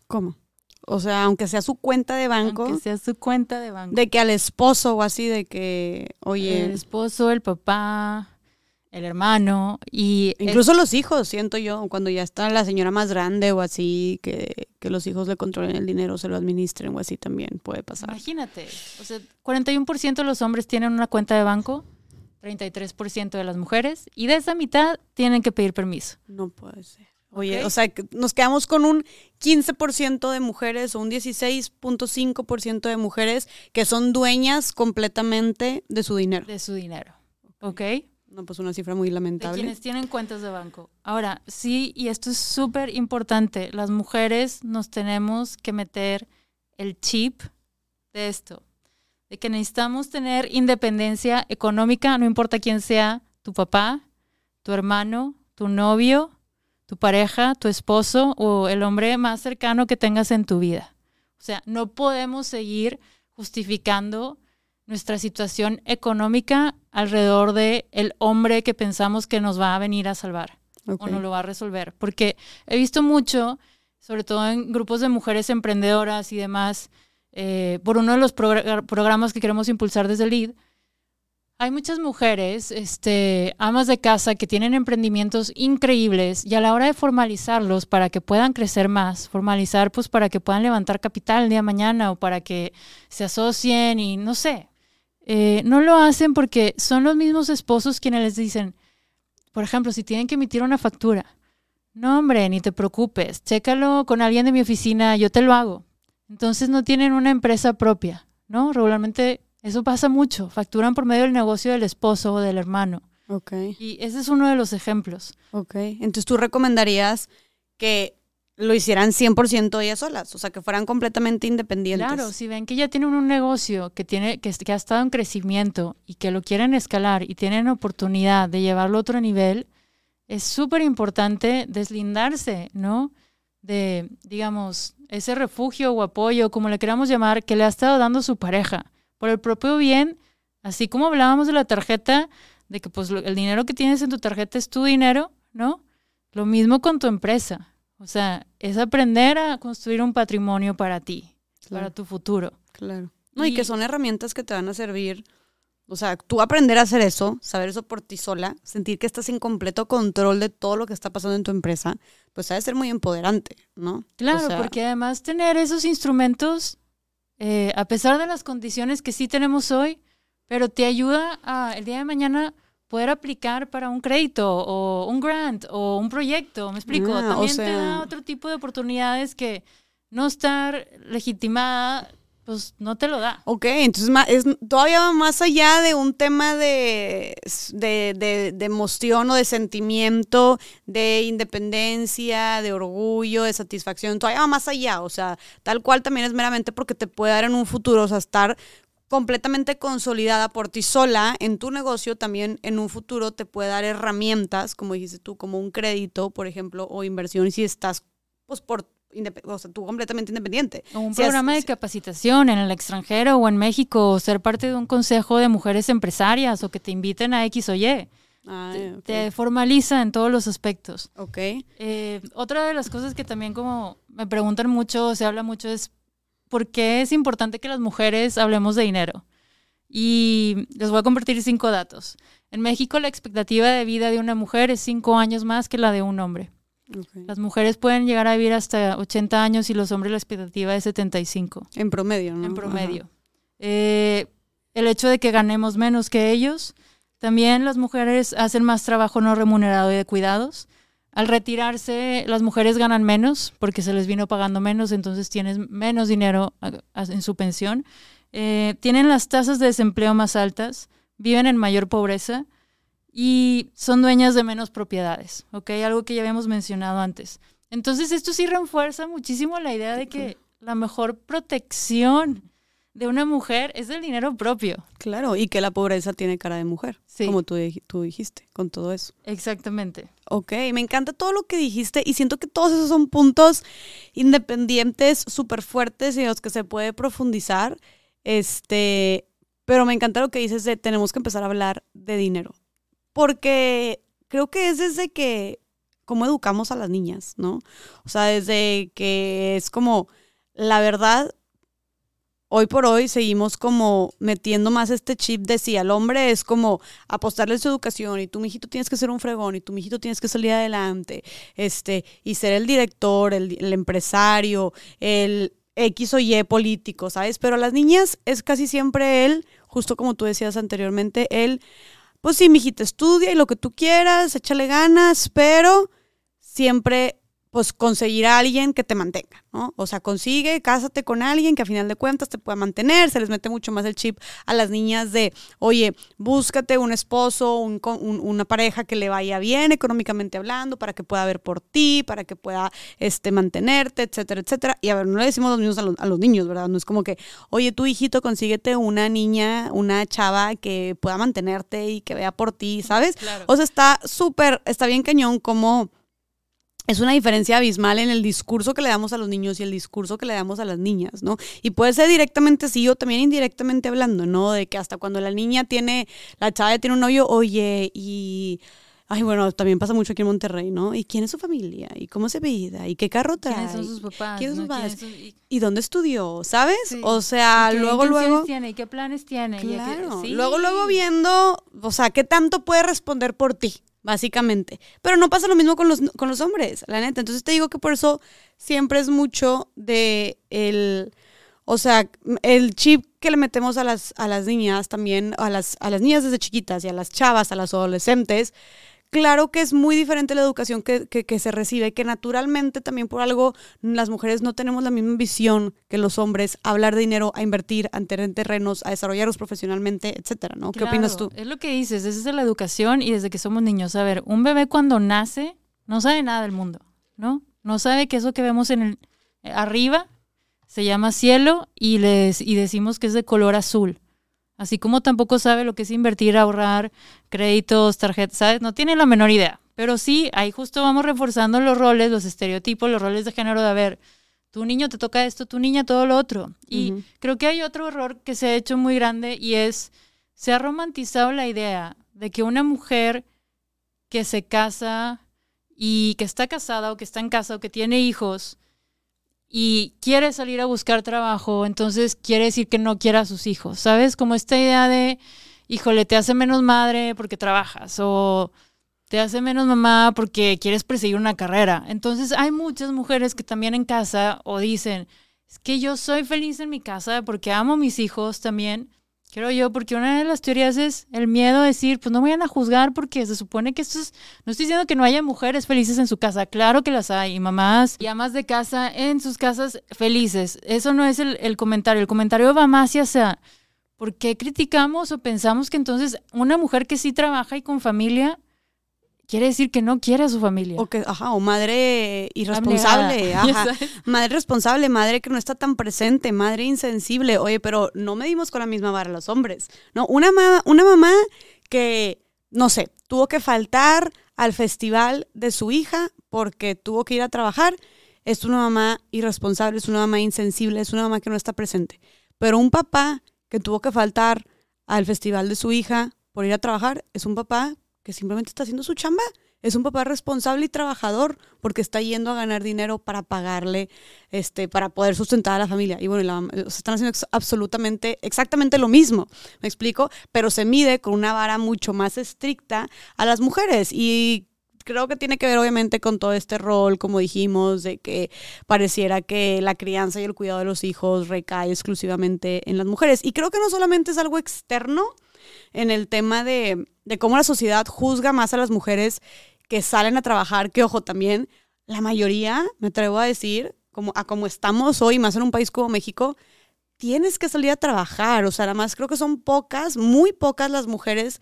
¿Cómo? O sea, aunque sea su cuenta de banco. Aunque sea su cuenta de banco. De que al esposo o así, de que, oye. El esposo, el papá, el hermano y... Incluso los hijos, siento yo, cuando ya está la señora más grande o así, que, que, los hijos le controlen el dinero, se lo administren o así también puede pasar. Imagínate, o sea, 41% de los hombres tienen una cuenta de banco, 33% de las mujeres, y de esa mitad tienen que pedir permiso. No puede ser. Oye, o sea, nos quedamos con un 15% de mujeres o un 16.5% de mujeres que son dueñas completamente de su dinero. De su dinero. ¿Ok? No, pues una cifra muy lamentable. De quienes tienen cuentas de banco. Ahora, sí, y esto es súper importante, las mujeres nos tenemos que meter el chip de esto, de que necesitamos tener independencia económica, no importa quién sea, tu papá, tu hermano, tu novio, tu pareja, tu esposo o el hombre más cercano que tengas en tu vida. O sea, no podemos seguir justificando nuestra situación económica alrededor de el hombre que pensamos que nos va a venir a salvar o nos lo va a resolver. Porque he visto mucho, sobre todo en grupos de mujeres emprendedoras y demás, eh, por uno de los programas que queremos impulsar desde el LEAD, hay muchas mujeres, este, amas de casa, que tienen emprendimientos increíbles y a la hora de formalizarlos para que puedan crecer más, formalizar pues para que puedan levantar capital el día de mañana o para que se asocien y no sé, eh, no lo hacen porque son los mismos esposos quienes les dicen, por ejemplo, si tienen que emitir una factura, no hombre, ni te preocupes, chécalo con alguien de mi oficina, yo te lo hago. Entonces no tienen una empresa propia, ¿no? Regularmente eso pasa mucho, facturan por medio del negocio del esposo o del hermano. Ok. Y ese es uno de los ejemplos. Ok, entonces tú recomendarías que lo hicieran 100% ellas solas, o sea, que fueran completamente independientes. Claro, si ven que ya tienen un negocio que, tiene, que, que ha estado en crecimiento y que lo quieren escalar y tienen oportunidad de llevarlo a otro nivel, es súper importante deslindarse, ¿no? De, digamos, ese refugio o apoyo, como le queramos llamar, que le ha estado dando su pareja, por el propio bien, así como hablábamos de la tarjeta, de que pues el dinero que tienes en tu tarjeta es tu dinero, ¿no? Lo mismo con tu empresa. O sea, es aprender a construir un patrimonio para ti, para tu futuro. Claro. No, y, que son herramientas que te van a servir. O sea, tú aprender a hacer eso, saber eso por ti sola, sentir que estás en completo control de todo lo que está pasando en tu empresa, pues ha de ser muy empoderante, ¿no? Claro, porque además tener esos instrumentos, eh, a pesar de las condiciones que sí tenemos hoy, pero te ayuda a el día de mañana poder aplicar para un crédito o un grant o un proyecto, ¿me explico? También te da otro tipo de oportunidades que no estar legitimada pues no te lo da. Ok, entonces es todavía va más allá de un tema de, de, de, de, emoción o de sentimiento, de independencia, de orgullo, de satisfacción, todavía va más allá, o sea, tal cual también es meramente porque te puede dar en un futuro, o sea, estar completamente consolidada por ti sola en tu negocio, también en un futuro te puede dar herramientas, como dijiste tú, como un crédito, por ejemplo, o inversión si estás pues por o sea, tú completamente independiente. O un programa de capacitación en el extranjero o en México, o ser parte de un consejo de mujeres empresarias, o que te inviten a X o Y. Ah, te, formaliza en todos los aspectos. Ok. Eh, otra de las cosas que también como me preguntan mucho, se habla mucho, es por qué es importante que las mujeres hablemos de dinero. Y les voy a compartir cinco datos. En México la expectativa de vida de una mujer es cinco años más que la de un hombre. Las mujeres pueden llegar a vivir hasta 80 años y los hombres la expectativa es 75. En promedio, ¿no? En promedio. Eh, el hecho de que ganemos menos que ellos, también las mujeres hacen más trabajo no remunerado y de cuidados. Al retirarse, las mujeres ganan menos porque se les vino pagando menos, entonces tienen menos dinero en su pensión. Eh, tienen las tasas de desempleo más altas, viven en mayor pobreza y son dueñas de menos propiedades, ¿ok? Algo que ya habíamos mencionado antes. Entonces, esto sí refuerza muchísimo la idea de que la mejor protección de una mujer es el dinero propio. Claro, y que la pobreza tiene cara de mujer, como tú, tú dijiste, con todo eso. Exactamente. Ok, me encanta todo lo que dijiste y siento que todos esos son puntos independientes, súper fuertes y en los que se puede profundizar. Este, pero me encanta lo que dices de tenemos que empezar a hablar de dinero porque creo que es desde que, cómo educamos a las niñas, ¿no? O sea, desde que es como, la verdad, hoy por hoy seguimos como metiendo más este chip de si al hombre es como apostarle su educación y tú, mijito, tienes que ser un fregón y tú, mijito, tienes que salir adelante, este, y ser el director, el, el empresario, el X o Y político, ¿sabes? Pero a las niñas es casi siempre él, justo como tú decías anteriormente, él pues sí, mijita, estudia y lo que tú quieras, échale ganas, pero siempre pues conseguir a alguien que te mantenga, ¿no? O sea, consigue, cásate con alguien que a final de cuentas te pueda mantener, se les mete mucho más el chip a las niñas de, oye, búscate un esposo, un, una pareja que le vaya bien económicamente hablando, para que pueda ver por ti, para que pueda este, mantenerte, etcétera, etcétera. Y a ver, no le decimos los niños a los, a los niños, ¿verdad? No es como que, oye, tu hijito, consíguete una niña, una chava que pueda mantenerte y que vea por ti, ¿sabes? O sea, está súper, está bien cañón como es una diferencia abismal en el discurso que le damos a los niños y el discurso que le damos a las niñas, ¿no? Y puede ser directamente sí o también indirectamente hablando, ¿no? De que hasta cuando la niña tiene, la chava tiene un novio, oye, y... Ay, bueno, también pasa mucho aquí en Monterrey, ¿no? ¿Y quién es su familia? ¿Y cómo se vida? ¿Y qué carro trae? ¿Quiénes son sus papás? sus papás? ¿Y dónde estudió? ¿Sabes? O sea, luego, luego... tiene? ¿Y qué planes tiene? Claro. Luego, luego viendo, o sea, ¿qué tanto puede responder por ti? Básicamente. Pero no pasa lo mismo con los, con los hombres, la neta. Entonces te digo que por eso siempre es mucho de el, o sea, el chip que le metemos a las, a las niñas también, a las, a las niñas desde chiquitas y a las chavas, a las adolescentes, claro que es muy diferente la educación que, se recibe, que naturalmente también por algo las mujeres no tenemos la misma visión que los hombres a hablar de dinero, a invertir, a tener terrenos, a desarrollarlos profesionalmente, etcétera, ¿no? ¿Qué opinas tú? Es lo que dices, esa es la educación y desde que somos niños. A ver, un bebé cuando nace no sabe nada del mundo, ¿no? No sabe que eso que vemos en el eh, arriba se llama cielo y les y decimos que es de color azul. Así como tampoco sabe lo que es invertir, ahorrar, créditos, tarjetas, ¿sabes? No tiene la menor idea. Pero sí, ahí justo vamos reforzando los roles, los estereotipos, los roles de género de, a ver, tu niño te toca esto, tu niña todo lo otro. Y creo que hay otro error que se ha hecho muy grande y es, se ha romantizado la idea de que una mujer que se casa y que está casada o que está en casa o que tiene hijos, y quiere salir a buscar trabajo, entonces quiere decir que no quiere a sus hijos, ¿sabes? Como esta idea de, híjole, te hace menos madre porque trabajas o te hace menos mamá porque quieres perseguir una carrera. Entonces hay muchas mujeres que también en casa o dicen, es que yo soy feliz en mi casa porque amo a mis hijos también Creo yo, porque una de las teorías es el miedo a decir, pues no vayan a juzgar porque se supone que esto es, no estoy diciendo que no haya mujeres felices en su casa, claro que las hay, y mamás y amas de casa en sus casas felices. Eso no es el, el comentario, el comentario va más hacia, ¿por qué criticamos o pensamos que entonces una mujer que sí trabaja y con familia quiere decir que no quiere a su familia. O que, ajá, o madre irresponsable, ajá. <laughs> Madre responsable, madre que no está tan presente, madre insensible. Oye, pero no medimos con la misma vara los hombres. No, una, una mamá que, no sé, tuvo que faltar al festival de su hija porque tuvo que ir a trabajar, es una mamá irresponsable, es una mamá insensible, es una mamá que no está presente. Pero un papá que tuvo que faltar al festival de su hija por ir a trabajar, es un papá que simplemente está haciendo su chamba. Es un papá responsable y trabajador porque está yendo a ganar dinero para pagarle, este, para poder sustentar a la familia. Y bueno, se están haciendo absolutamente, exactamente lo mismo, ¿me explico? Pero se mide con una vara mucho más estricta a las mujeres. Y creo que tiene que ver obviamente con todo este rol, como dijimos, de que pareciera que la crianza y el cuidado de los hijos recae exclusivamente en las mujeres. Y creo que no solamente es algo externo, en el tema de, cómo la sociedad juzga más a las mujeres que salen a trabajar, que ojo también, la mayoría, me atrevo a decir, como a como estamos hoy, más en un país como México, tienes que salir a trabajar. O sea, nada más creo que son pocas, muy pocas las mujeres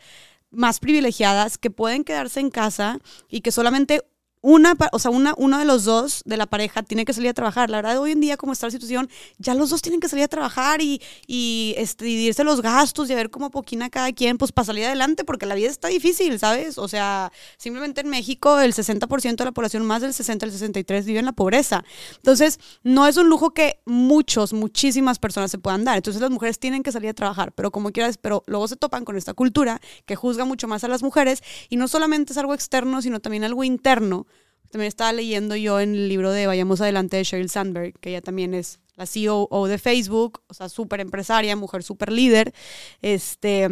más privilegiadas que pueden quedarse en casa y que solamente una, o sea, una, uno de los dos de la pareja tiene que salir a trabajar. La verdad, hoy en día, como está la situación, ya los dos tienen que salir a trabajar y, y este, dividirse los gastos y a ver cómo poquina cada quien, pues para salir adelante, porque la vida está difícil, ¿sabes? O sea, simplemente en México el 60% de la población, más del 60 al 63, vive en la pobreza. Entonces, no es un lujo que muchos, muchísimas personas se puedan dar. Entonces, las mujeres tienen que salir a trabajar, pero como quieras, pero luego se topan con esta cultura que juzga mucho más a las mujeres y no solamente es algo externo, sino también algo interno también estaba leyendo yo en el libro de Vayamos Adelante de Sheryl Sandberg, que ella también es la CEO de Facebook, o sea, súper empresaria, mujer súper líder, este,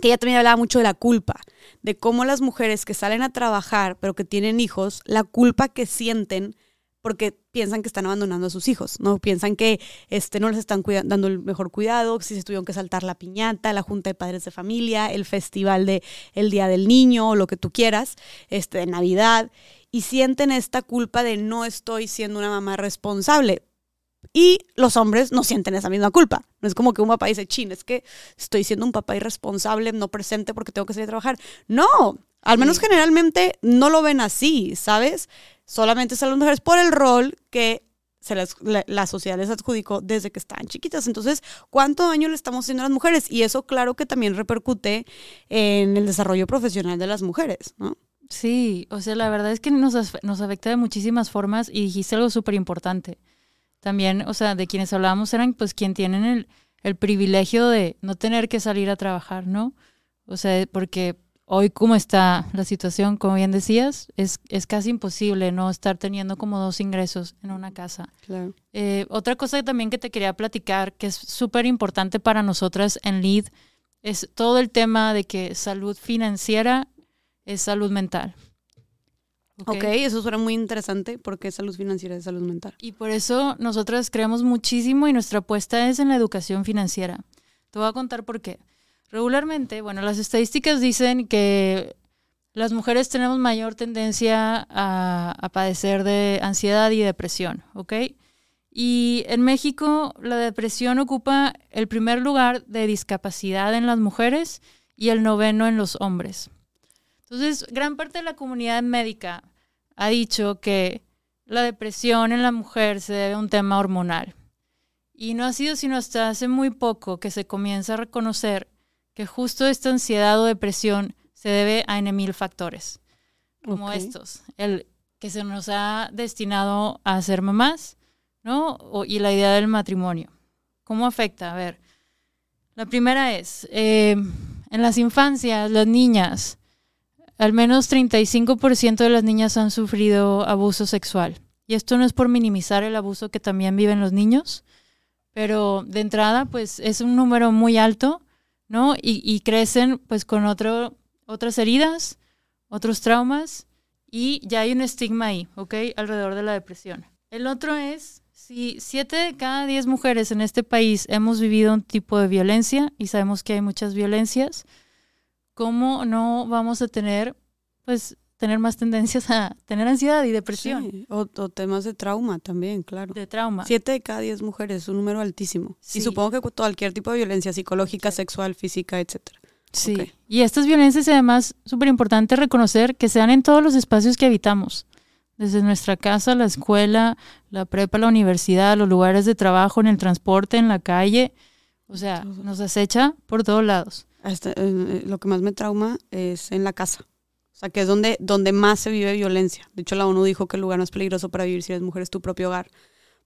que ella también hablaba mucho de la culpa, de cómo las mujeres que salen a trabajar, pero que tienen hijos, la culpa que sienten porque piensan que están abandonando a sus hijos, ¿no? Piensan que este, no les están dando el mejor cuidado, si se tuvieron que saltar la piñata, la junta de padres de familia, el festival de el Día del Niño o lo que tú quieras, este, de Navidad y sienten esta culpa de no estoy siendo una mamá responsable. Y los hombres no sienten esa misma culpa. No es como que un papá dice, chin, es que estoy siendo un papá irresponsable, no presente porque tengo que salir a trabajar. No, al menos generalmente no lo ven así, ¿sabes? Solamente son las mujeres por el rol que se la, sociedad les adjudicó desde que estaban chiquitas. Entonces, ¿cuánto daño le estamos haciendo a las mujeres? Y eso claro que también repercute en el desarrollo profesional de las mujeres, ¿no? Sí, o sea, la verdad es que nos, nos afecta de muchísimas formas y dijiste algo súper importante. También, o sea, de quienes hablábamos eran pues quien tienen el, el privilegio de no tener que salir a trabajar, ¿no? O sea, porque hoy como está la situación, como bien decías, es, es casi imposible no estar teniendo como dos ingresos en una casa. Claro. Eh, otra cosa también que te quería platicar, que es súper importante para nosotras en LEAD, es todo el tema de que salud financiera es salud mental. ok, eso suena muy interesante porque salud financiera es salud mental. Y por eso nosotras creemos muchísimo y nuestra apuesta es en la educación financiera. Te voy a contar por qué. Regularmente, bueno, las estadísticas dicen que las mujeres tenemos mayor tendencia a, padecer de ansiedad y depresión, ¿ok? Y en México la depresión ocupa el primer lugar de discapacidad en las mujeres y el noveno en los hombres. Entonces, gran parte de la comunidad médica ha dicho que la depresión en la mujer se debe a un tema hormonal. Y no ha sido sino hasta hace muy poco que se comienza a reconocer que justo esta ansiedad o depresión se debe a N mil factores, como estos, el que se nos ha destinado a ser mamás, ¿no? y la idea del matrimonio. ¿Cómo afecta? A ver, la primera es, eh, en las infancias, las niñas al menos 35% de las niñas han sufrido abuso sexual. Y esto no es por minimizar el abuso que también viven los niños, pero de entrada, pues es un número muy alto, ¿no? Y, crecen pues con otras heridas, otros traumas, y ya hay un estigma ahí, ¿ok? Alrededor de la depresión. El otro es Si siete de cada diez mujeres en este país hemos vivido un tipo de violencia y sabemos que hay muchas violencias, ¿cómo no vamos a tener, pues, tener más tendencias a tener ansiedad y depresión? Sí, O, o temas de trauma también, claro. De trauma. Siete de cada diez mujeres, es un número altísimo. Sí. Y supongo que cu- cualquier tipo de violencia psicológica, sexual, física, etcétera. Sí. Y estas violencias, además, súper importante reconocer que se dan en todos los espacios que habitamos. Desde nuestra casa, la escuela, la prepa, la universidad, los lugares de trabajo, en el transporte, en la calle. O sea, nos acecha por todos lados. Hasta, eh, lo que más me trauma es en la casa. O sea, que es donde, donde más se vive violencia. De hecho, la ONU dijo que el lugar más peligroso para vivir si eres mujer es tu propio hogar,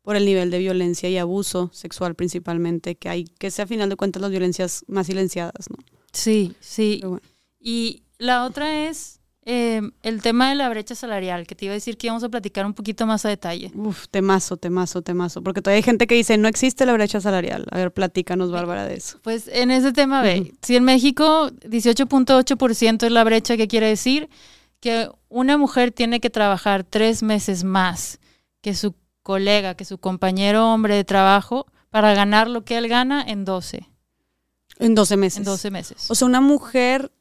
por el nivel de violencia y abuso sexual principalmente que hay, que es a final de cuentas las violencias más silenciadas, ¿no? Sí, sí. Bueno. Y la otra es eh, el tema de la brecha salarial, que te iba a decir que íbamos a platicar un poquito más a detalle. Uf, temazo, temazo, temazo. Porque todavía hay gente que dice, no existe la brecha salarial. A ver, platícanos, Bárbara, de eso. Pues en ese tema, ve, si en México 18.8% es la brecha, ¿qué quiere decir? Que una mujer tiene que trabajar tres meses más que su colega, que su compañero hombre de trabajo, para ganar lo que él gana en 12, En 12 meses. en 12 meses. O sea, una mujer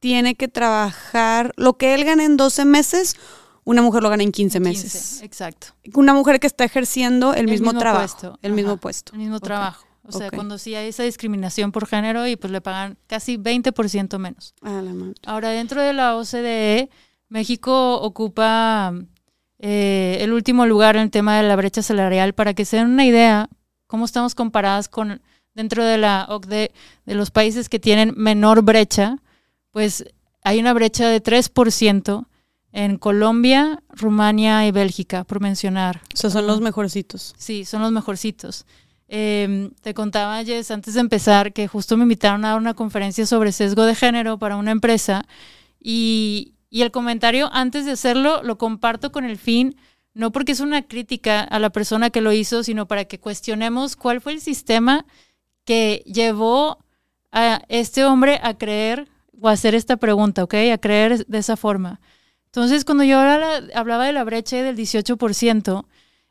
tiene que trabajar lo que él gana en 12 meses, una mujer lo gana en 15 En meses. exacto. Una mujer que está ejerciendo el, El mismo, mismo trabajo, puesto, el mismo puesto. El mismo trabajo. O sea, cuando sí hay esa discriminación por género y pues le pagan casi 20% menos. A la madre. Ahora, dentro de la OCDE, México ocupa eh, el último lugar en el tema de la brecha salarial. Para que se den una idea, cómo estamos comparadas con dentro de la OCDE, de los países que tienen menor brecha, pues hay una brecha de 3% en Colombia, Rumania y Bélgica, por mencionar. O sea, son los mejorcitos. Sí, son los mejorcitos. Eh, te contaba, Jess, antes de empezar, que justo me invitaron a dar una conferencia sobre sesgo de género para una empresa y, y el comentario antes de hacerlo lo comparto con el fin, no porque es una crítica a la persona que lo hizo, sino para que cuestionemos cuál fue el sistema que llevó a este hombre a creer o hacer esta pregunta, ¿ok? A creer de esa forma. Entonces, cuando yo hablaba, hablaba de la brecha del 18%,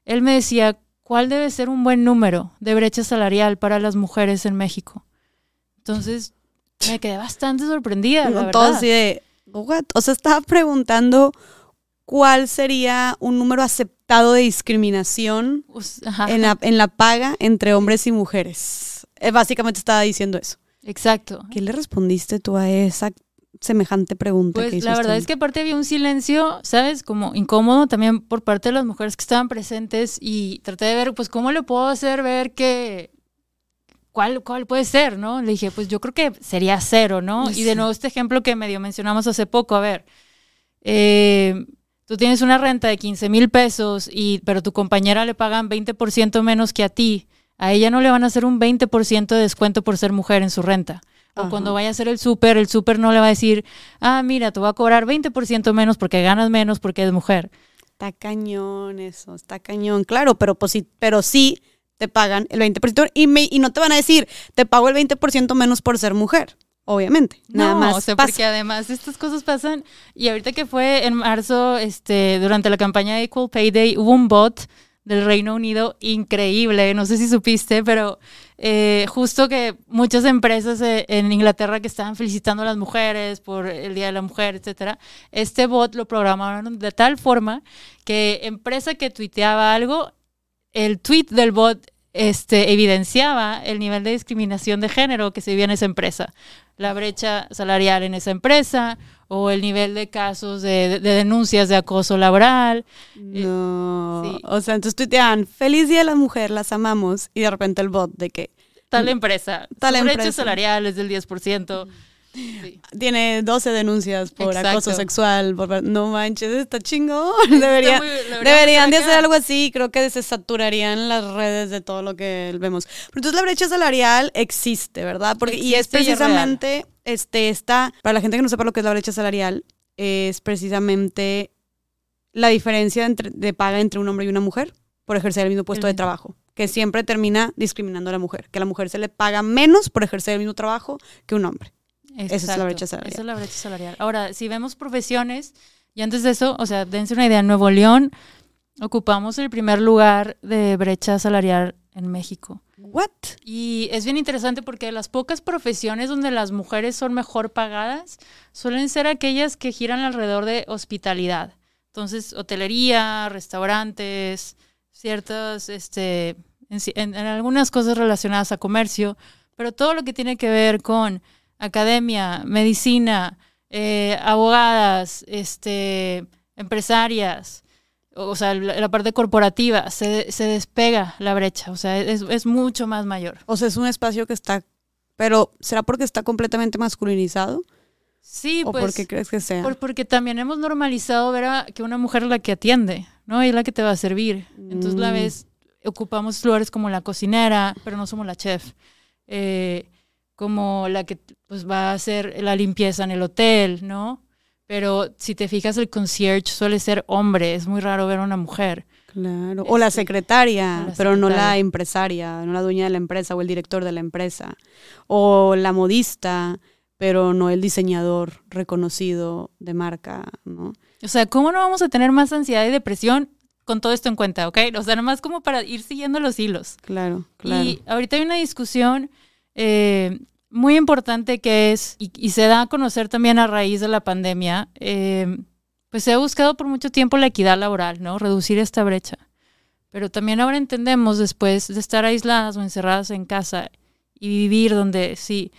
él me decía, ¿cuál debe ser un buen número de brecha salarial para las mujeres en México? Entonces, me quedé bastante sorprendida, la No, Todo verdad. así de, "What?". O sea, estaba preguntando cuál sería un número aceptado de discriminación en la, en la paga entre hombres y mujeres. Eh, básicamente estaba diciendo eso. Exacto. ¿Qué le respondiste tú a esa semejante pregunta que Pues hizo la verdad es que aparte había un silencio, ¿sabes? Como incómodo también por parte de las mujeres que estaban presentes y traté de ver, pues, ¿cómo le puedo hacer ver que... ¿Cuál, ¿Cuál puede ser, no? Le dije, pues yo creo que sería cero, ¿no? Y de nuevo este ejemplo que medio mencionamos hace poco, a ver, eh, tú tienes una renta de 15 mil pesos, y, pero tu compañera le pagan 20% menos que a ti, a ella no le van a hacer un 20% de descuento por ser mujer en su renta. O Ajá. cuando vaya a hacer el súper, el súper no le va a decir, ah, mira, te voy a cobrar 20% menos porque ganas menos porque eres mujer. Está cañón eso, está cañón. Claro, pero, pues, sí, pero sí te pagan el 20% y, me, y no te van a decir, te pago el 20% menos por ser mujer. Obviamente. Nada no, más. o sea, pasa. porque además estas cosas pasan. Y ahorita que fue en marzo, este, durante la campaña de Equal Pay Day, hubo un bot del Reino Unido increíble. No sé si supiste, pero eh, justo que muchas empresas eh, en Inglaterra que estaban felicitando a las mujeres por el Día de la Mujer, etcétera, este bot lo programaron de tal forma que empresa que tuiteaba algo, el tweet del bot este, evidenciaba el nivel de discriminación de género que se vivía en esa empresa, la brecha salarial en esa empresa o el nivel de casos de, de denuncias de acoso laboral. No. sí. O sea, entonces tuitean, feliz día de la mujer, las amamos. Y de repente el bot de que Tal empresa, Tal su brecha empresa. salarial es del 10%. Sí. tiene 12 denuncias por Exacto. acoso sexual. por- no manches, está chingón. Debería, muy- deberíamos deberían de hacer algo así. Creo que se saturarían las redes de todo lo que vemos. Pero entonces la brecha salarial existe, ¿verdad? Porque, y es y precisamente este, esta, para la gente que no sepa lo que es la brecha salarial, es precisamente la diferencia entre, de paga entre un hombre y una mujer por ejercer el mismo puesto de trabajo, que siempre termina discriminando a la mujer, que a la mujer se le paga menos por ejercer el mismo trabajo que un hombre. Esa es la Exacto, brecha salarial. Esa es la brecha salarial. Ahora, si vemos profesiones, y antes de eso, o sea, dense una idea, en Nuevo León Ocupamos el primer lugar de brecha salarial en México. What? Y es bien interesante porque las pocas profesiones donde las mujeres son mejor pagadas suelen ser aquellas que giran alrededor de hospitalidad. Entonces, hotelería, restaurantes, ciertas, este, en, algunas cosas relacionadas a comercio, pero todo lo que tiene que ver con academia, medicina, eh, abogadas, este, empresarias, o sea, la, parte corporativa, se, se, despega la brecha, o sea, es, es, mucho más mayor. O sea, es un espacio que está, pero ¿será porque está completamente masculinizado? Sí, ¿O pues. por qué crees que sea? porque también hemos normalizado ver a, que una mujer es la que atiende, ¿no? Y es la que te va a servir. Entonces, la mm. vez ocupamos lugares como la cocinera, pero no somos la chef. Eh, como la que pues, va a hacer la limpieza en el hotel, ¿no? Pero si te fijas, el concierge suele ser hombre, es muy raro ver a una mujer. Claro, o la este, secretaria, pero no la empresaria, no la dueña de la empresa o el director de la empresa. O la modista, pero no el diseñador reconocido de marca, ¿no? O sea, ¿cómo no vamos a tener más ansiedad y depresión con todo esto en cuenta, ok? O sea, nomás como para ir siguiendo los hilos. Claro, claro. Y ahorita hay una discusión eh, muy importante que es, y, se da a conocer también a raíz de la pandemia, eh, pues se ha buscado por mucho tiempo la equidad laboral, ¿no? Reducir esta brecha. Pero también ahora entendemos, después de estar aisladas o encerradas en casa y vivir donde sí,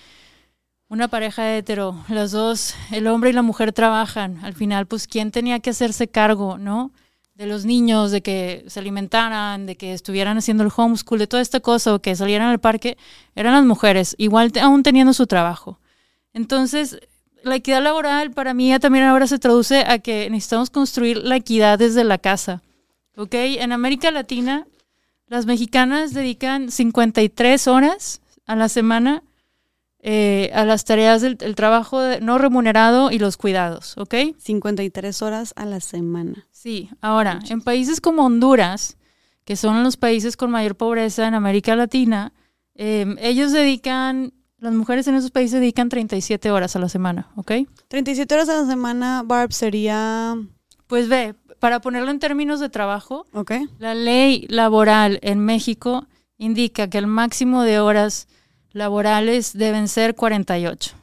una pareja hetero, los dos, el hombre y la mujer trabajan, al final, pues, ¿quién tenía que hacerse cargo, ¿no? De los niños, de que se alimentaran, de que estuvieran haciendo el homeschool, de toda esta cosa, o que salieran al parque, eran las mujeres, igual aún teniendo su trabajo. Entonces, la equidad laboral para mí ya también ahora se traduce a que necesitamos construir la equidad desde la casa. ¿Ok? En América Latina, las mexicanas dedican 53 horas a la semana eh, a las tareas del trabajo no remunerado y los cuidados, ¿ok? 53 horas a la semana. Sí, ahora, en países como Honduras, que son los países con mayor pobreza en América Latina, em, ellos dedican, las mujeres en esos países dedican 37 horas a la semana, ¿ok? 37 horas a la semana, Barb, sería... Pues ve, para ponerlo en términos de trabajo, okay. la ley laboral en México indica que el máximo de horas laborales deben ser 48.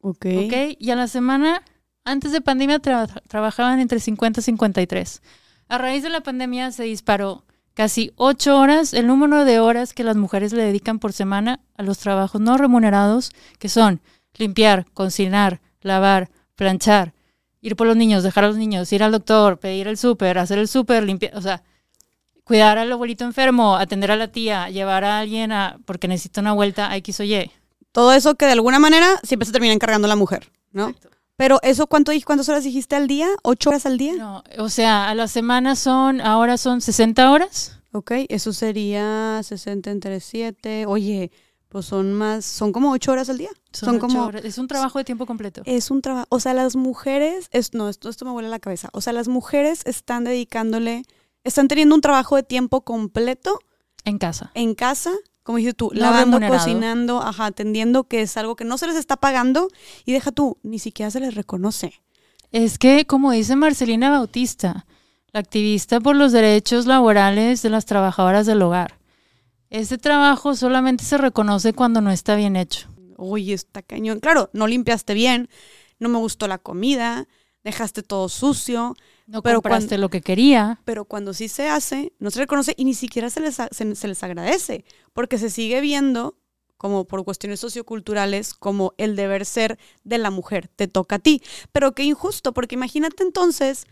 Ok. Ok, y a la semana, antes de pandemia, trabajaban entre 50 y 53. A raíz de la pandemia se disparó casi 8 horas el número de horas que las mujeres le dedican por semana a los trabajos no remunerados, que son limpiar, cocinar, lavar, planchar, ir por los niños, dejar a los niños, ir al doctor, pedir el súper, hacer el súper, limpiar, o sea, cuidar al abuelito enfermo, atender a la tía, llevar a alguien a, porque necesita una vuelta a X o Y. Todo eso que de alguna manera siempre se termina encargando la mujer, ¿no? Pero eso, ¿cuánto, ¿cuántas horas dijiste al día? ¿Ocho horas al día? No, o sea, a la semana son, ahora son 60 horas. Ok, eso sería 60 entre 7. Oye, pues son más, son como ocho horas al día. Son, como, horas. Es un trabajo de tiempo completo. Es un trabajo, o sea, las mujeres, es, no, esto, esto me vuela la cabeza. O sea, las mujeres están dedicándole están teniendo un trabajo de tiempo completo. En casa. En casa, como dices tú, lavando, cocinando, ajá, atendiendo, que es algo que no se les está pagando y deja tú, ni siquiera se les reconoce. Es que, como dice Marcelina Bautista, la activista por los derechos laborales de las trabajadoras del hogar, ese trabajo solamente se reconoce cuando no está bien hecho. Uy, está cañón. Claro, no limpiaste bien, no me gustó la comida, dejaste todo sucio, no pero compraste lo que quería. Pero cuando sí se hace, no se reconoce y ni siquiera se les, se, les agradece, porque se sigue viendo como por cuestiones socioculturales, como el deber ser de la mujer, te toca a ti. Pero qué injusto, porque imagínate entonces,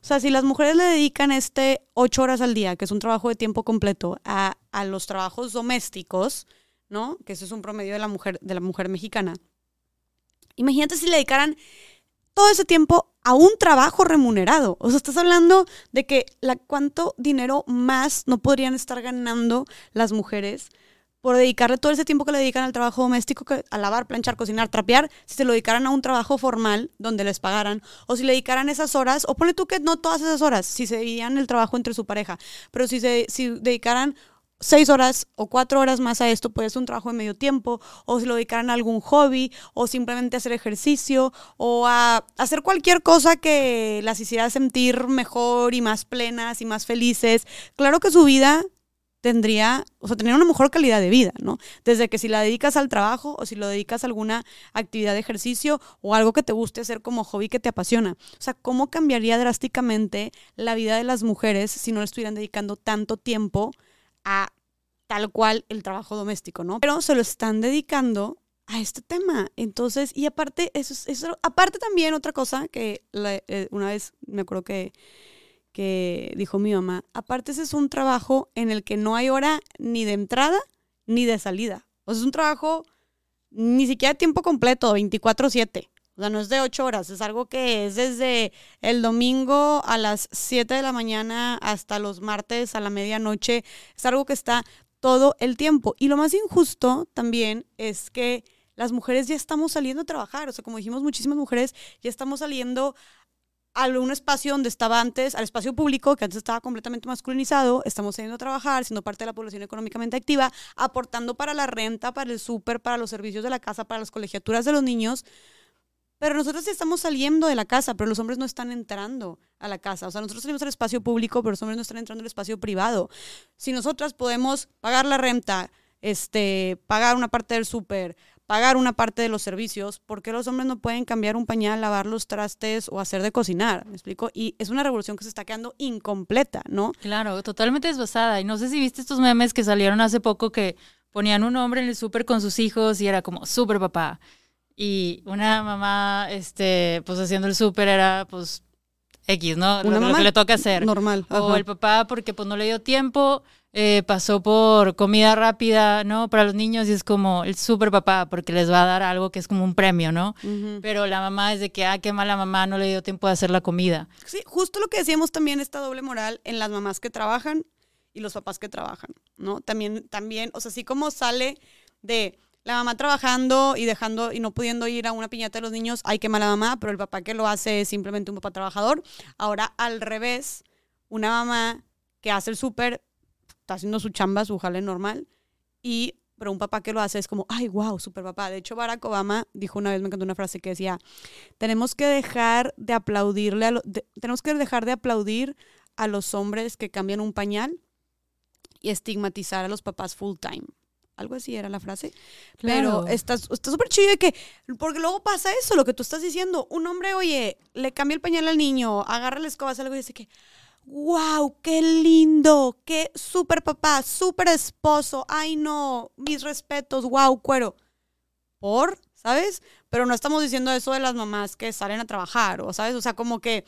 o sea, si las mujeres le dedican este ocho horas al día, que es un trabajo de tiempo completo, a, a los trabajos domésticos, ¿no? Que ese es un promedio de la mujer, de la mujer mexicana. Imagínate si le dedicaran todo ese tiempo a un trabajo remunerado. O sea, estás hablando de que la, cuánto dinero más no podrían estar ganando las mujeres por dedicarle todo ese tiempo que le dedican al trabajo doméstico, a lavar, planchar, cocinar, trapear, si se lo dedicaran a un trabajo formal donde les pagaran, o si le dedicaran esas horas, o ponle tú que no todas esas horas, si se dividían el trabajo entre su pareja, pero si se si dedicaran seis horas o cuatro horas más a esto, puede ser un trabajo de medio tiempo, o si lo dedicaran a algún hobby, o simplemente hacer ejercicio, o a hacer cualquier cosa que las hiciera sentir mejor y más plenas y más felices. Claro que su vida tendría, o sea, tendría una mejor calidad de vida, ¿no? Desde que si la dedicas al trabajo o si lo dedicas a alguna actividad de ejercicio o algo que te guste hacer como hobby que te apasiona. O sea, ¿cómo cambiaría drásticamente la vida de las mujeres si no le estuvieran dedicando tanto tiempo a tal cual el trabajo doméstico, ¿no? Pero se lo están dedicando a este tema. Entonces, y aparte, eso es, aparte también otra cosa que eh, una vez me acuerdo que, que dijo mi mamá, aparte ese es un trabajo en el que no hay hora ni de entrada ni de salida. O sea, es un trabajo ni siquiera tiempo completo, 24/7. O sea, no es de ocho horas, es algo que es desde el domingo a las 7 de la mañana hasta los martes a la medianoche. Es algo que está todo el tiempo. Y lo más injusto también es que las mujeres ya estamos saliendo a trabajar. O sea, como dijimos, muchísimas mujeres ya estamos saliendo a un espacio donde estaba antes, al espacio público, que antes estaba completamente masculinizado, estamos saliendo a trabajar, siendo parte de la población económicamente activa, aportando para la renta, para el súper, para los servicios de la casa, para las colegiaturas de los niños. Pero nosotros sí estamos saliendo de la casa, pero los hombres no están entrando a la casa. O sea, nosotros salimos al espacio público, pero los hombres no están entrando al espacio privado. Si nosotras podemos pagar la renta, este, pagar una parte del súper, pagar una parte de los servicios, ¿por qué los hombres no pueden cambiar un pañal, lavar los trastes o hacer de cocinar? ¿Me explico? Y es una revolución que se está quedando incompleta, ¿no? Claro, totalmente desbasada. Y no sé si viste estos memes que salieron hace poco que ponían un hombre en el súper con sus hijos y era como súper papá y una mamá, este, pues haciendo el súper era, pues, X, ¿no? Una lo, que le toca hacer. Normal. O el papá, porque pues no le dio tiempo, eh, pasó por comida rápida, ¿no? Para los niños y es como el súper papá, porque les va a dar algo que es como un premio, ¿no? Pero la mamá es de que, ah, qué mala mamá, no le dio tiempo de hacer la comida. Sí, justo lo que decíamos también, esta doble moral en las mamás que trabajan y los papás que trabajan, ¿no? También, también, o sea, así como sale de la mamá trabajando y dejando y no pudiendo ir a una piñata de los niños, hay que mala mamá, pero el papá que lo hace es simplemente un papá trabajador. Ahora, al revés, una mamá que hace el súper, está haciendo su chamba, su jale normal, y pero un papá que lo hace es como, ay, wow, super papá. De hecho, Barack Obama dijo una vez, me encantó una frase que decía, tenemos que dejar de aplaudirle a tenemos que dejar de aplaudir a los hombres que cambian un pañal y estigmatizar a los papás full time. Algo así era la frase. Pero está súper chido de que, porque luego pasa eso, lo que tú estás diciendo. Un hombre, oye, le cambia el pañal al niño, agarra la escoba, algo y dice que, wow, qué lindo, qué súper papá, súper esposo. Ay, no, mis respetos, wow, cuero. ¿Por? ¿Sabes? Pero no estamos diciendo eso de las mamás que salen a trabajar, o sabes, o sea, como que,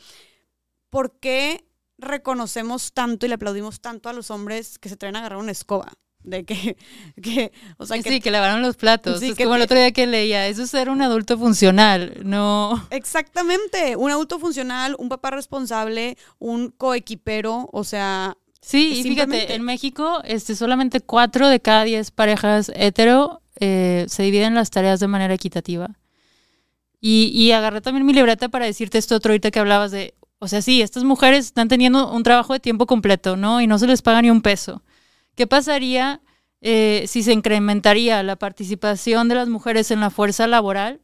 ¿por qué reconocemos tanto y le aplaudimos tanto a los hombres que se traen a agarrar una escoba? De que, <laughs> que o sea, que, sí, que lavaron los platos. Sí, es como el otro día que leía, eso es ser un adulto funcional, no. Exactamente, un adulto funcional, un papá responsable, un coequipero, o sea. Sí, y fíjate, en México, este, solamente cuatro de cada diez parejas hetero eh, se dividen las tareas de manera equitativa. Y, y agarré también mi libreta para decirte esto otro ahorita que hablabas de, o sea, sí, estas mujeres están teniendo un trabajo de tiempo completo, ¿no? Y no se les paga ni un peso. ¿Qué pasaría eh, si se incrementaría la participación de las mujeres en la fuerza laboral?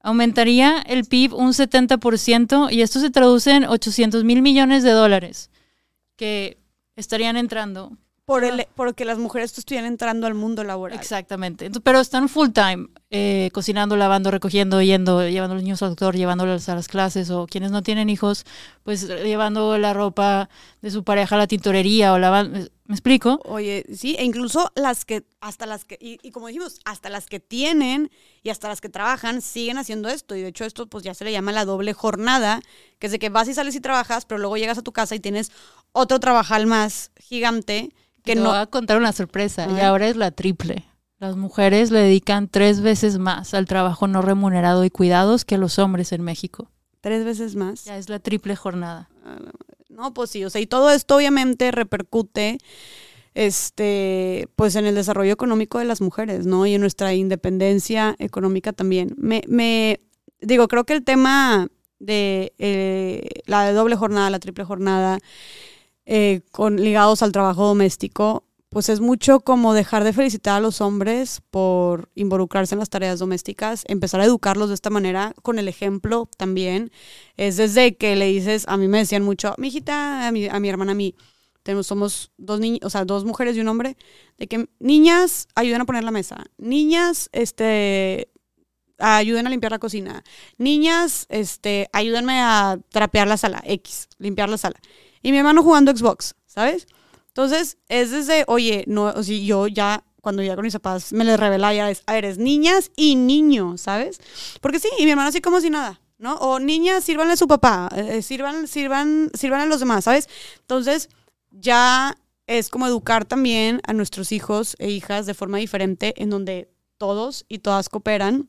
Aumentaría el PIB un 70% y esto se traduce en 800 mil millones de dólares que estarían entrando por el, porque las mujeres estuvieran entrando al mundo laboral. Exactamente. pero están full time, eh, cocinando, lavando, recogiendo, yendo, llevando a los niños al doctor, llevándolos a las clases, o quienes no tienen hijos, pues llevando la ropa de su pareja a la tintorería o lavando. ¿Me explico? Oye, sí, e incluso las que, hasta las que, y, y, como dijimos, hasta las que tienen y hasta las que trabajan siguen haciendo esto. Y de hecho esto pues ya se le llama la doble jornada, que es de que vas y sales y trabajas, pero luego llegas a tu casa y tienes otro trabajal más gigante que no. voy a contar una sorpresa y ahora es la triple. Las mujeres le dedican tres veces más al trabajo no remunerado y cuidados que los hombres en México. ¿Tres veces más? Ya es la triple jornada. No, pues sí, o sea, y todo esto obviamente repercute este, pues en el desarrollo económico de las mujeres, ¿no? Y en nuestra independencia económica también. Me, me digo, creo que el tema de eh, la doble jornada, la triple jornada, eh, con, ligados al trabajo doméstico, pues es mucho como dejar de felicitar a los hombres por involucrarse en las tareas domésticas, empezar a educarlos de esta manera con el ejemplo también. Es desde que le dices, a mí me decían mucho, mi hijita, a mi, a mi hermana, a mí, tenemos, somos dos niños, o sea, dos mujeres y un hombre, de que niñas ayuden a poner la mesa, niñas, este, ayuden a limpiar la cocina, niñas, este, ayúdenme a trapear la sala, X, limpiar la sala. Y mi hermano jugando Xbox, ¿sabes? Entonces, es desde, oye, no, o sea, yo ya, cuando ya con mis papás me les revela ya es, a ver, es niñas y niños, ¿sabes? Porque sí, y mi hermano así como si nada, ¿no? O niñas, sírvanle a su papá, eh, sirvan, sirvan, sirvan a los demás, ¿sabes? Entonces, ya es como educar también a nuestros hijos e hijas de forma diferente, en donde todos y todas cooperan.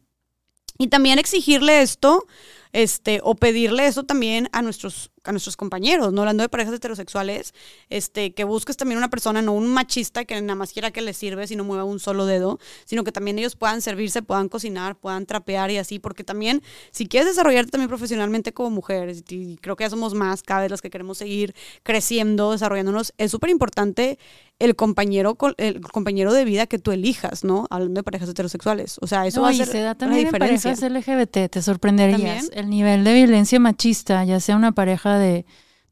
Y también exigirle esto este, o pedirle eso también a nuestros, a nuestros compañeros, ¿no? Hablando de parejas heterosexuales, este, que busques también una persona, no un machista que nada más quiera que le sirve, sino mueva un solo dedo, sino que también ellos puedan servirse, puedan cocinar, puedan trapear y así, porque también, si quieres desarrollarte también profesionalmente como mujer, y creo que ya somos más cada vez las que queremos seguir creciendo, desarrollándonos, es súper importante el compañero, el compañero de vida que tú elijas, ¿no? Hablando de parejas heterosexuales. O sea, eso va a ser se da también diferencia. En parejas LGBT, te sorprenderías. El nivel de violencia machista, ya sea una pareja de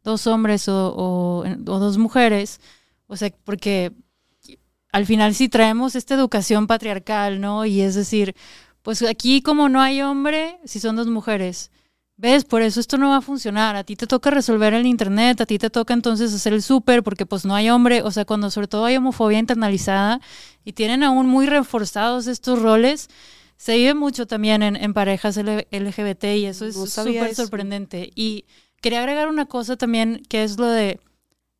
dos hombres o, o, dos mujeres, o sea, porque al final si traemos esta educación patriarcal, ¿no? Y es decir, pues aquí como no hay hombre, si son dos mujeres, ¿Ves? Por eso esto no va a funcionar. A ti te toca resolver el internet, a ti te toca entonces hacer el súper, porque pues no hay hombre, o sea, cuando sobre todo hay homofobia internalizada y tienen aún muy reforzados estos roles, se vive mucho también en, parejas LGBT y eso es súper sorprendente. Y quería agregar una cosa también, que es lo de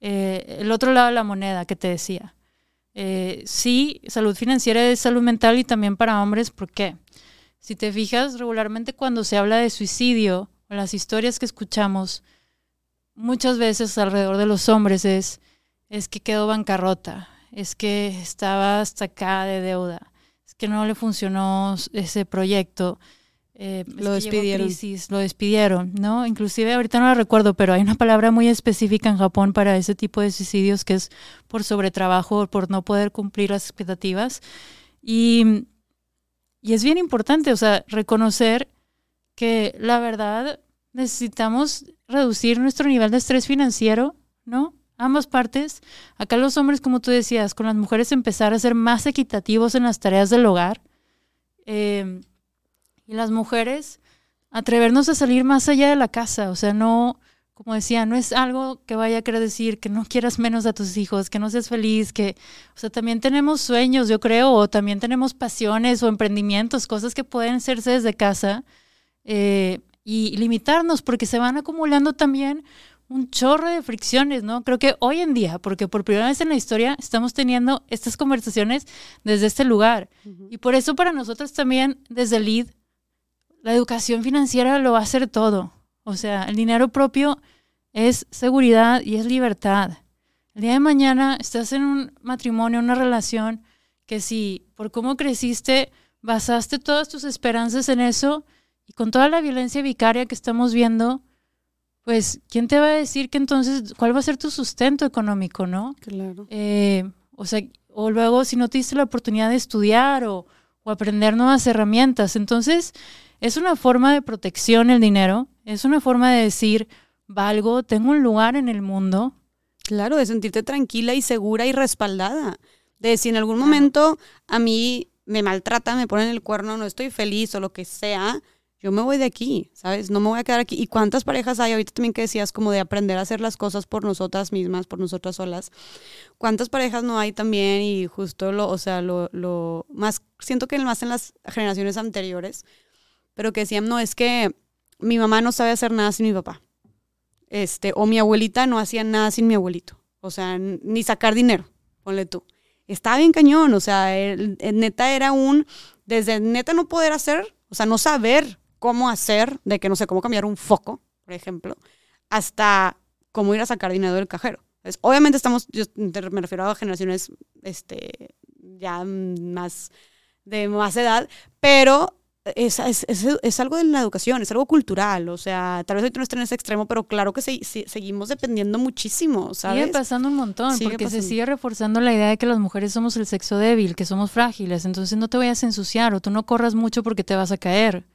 eh, el otro lado de la moneda que te decía. Eh, sí, salud financiera es salud mental y también para hombres, ¿por qué? Si te fijas, regularmente cuando se habla de suicidio, o las historias que escuchamos, muchas veces alrededor de los hombres es, es que quedó bancarrota, es que estaba hasta acá de deuda, es que no le funcionó ese proyecto. Eh, lo despidieron. lo despidieron, ¿no? Inclusive ahorita no lo recuerdo, pero hay una palabra muy específica en Japón para ese tipo de suicidios que es por sobretrabajo, por no poder cumplir las expectativas. Y y es bien importante, o sea, reconocer que la verdad necesitamos reducir nuestro nivel de estrés financiero, ¿no? Ambas partes. Acá los hombres, como tú decías, con las mujeres empezar a ser más equitativos en las tareas del hogar. Em, y las mujeres atrevernos a salir más allá de la casa, o sea, no, como decía, no es algo que vaya a querer decir que no quieras menos a tus hijos, que no seas feliz, que, o sea, también tenemos sueños, yo creo, o también tenemos pasiones o emprendimientos, cosas que pueden hacerse desde casa eh, y limitarnos porque se van acumulando también un chorro de fricciones, ¿no? Creo que hoy en día, porque por primera vez en la historia estamos teniendo estas conversaciones desde este lugar. Y por eso para nosotros también, desde LEAD, la educación financiera lo va a hacer todo. O sea, el dinero propio es seguridad y es libertad. El día de mañana estás en un matrimonio, una relación, que si por cómo creciste basaste todas tus esperanzas en eso y con toda la violencia vicaria que estamos viendo, pues, ¿quién te va a decir que entonces, cuál va a ser tu sustento económico, no? Claro. Eh, o sea, o luego si no te diste la oportunidad de estudiar o, o aprender nuevas herramientas. Entonces, es una forma de protección el dinero, es una forma de decir, valgo, tengo un lugar en el mundo. Claro, de sentirte tranquila y segura y respaldada. De si en algún momento a mí me maltratan, me ponen el cuerno, no estoy feliz o lo que sea, yo me voy de aquí, ¿sabes? No me voy a quedar aquí. ¿Y cuántas parejas hay ahorita también que decías como de aprender a hacer las cosas por nosotras mismas, por nosotras solas? ¿Cuántas parejas no hay también? Y justo lo, o sea, lo, lo más, siento que más en las generaciones anteriores, pero que decían, no, es que mi mamá no sabe hacer nada sin mi papá. Este, o mi abuelita no hacía nada sin mi abuelito. O sea, ni sacar dinero, ponle tú. Estaba bien cañón, o sea, el, neta era un, desde neta no poder hacer, o sea, no saber cómo hacer, de que no sé, cómo cambiar un foco, por ejemplo, hasta cómo ir a sacar dinero del cajero. obviamente estamos, yo me refiero a generaciones este, ya más de más edad, pero es, es, es, algo de la educación, es algo cultural, o sea, tal vez ahorita no está en ese extremo, pero claro que seguimos dependiendo muchísimo, ¿sabes? Sigue pasando un montón, porque se sigue reforzando la idea de que las mujeres somos el sexo débil, que somos frágiles, entonces no te vayas a ensuciar o tú no corras mucho porque te vas a caer,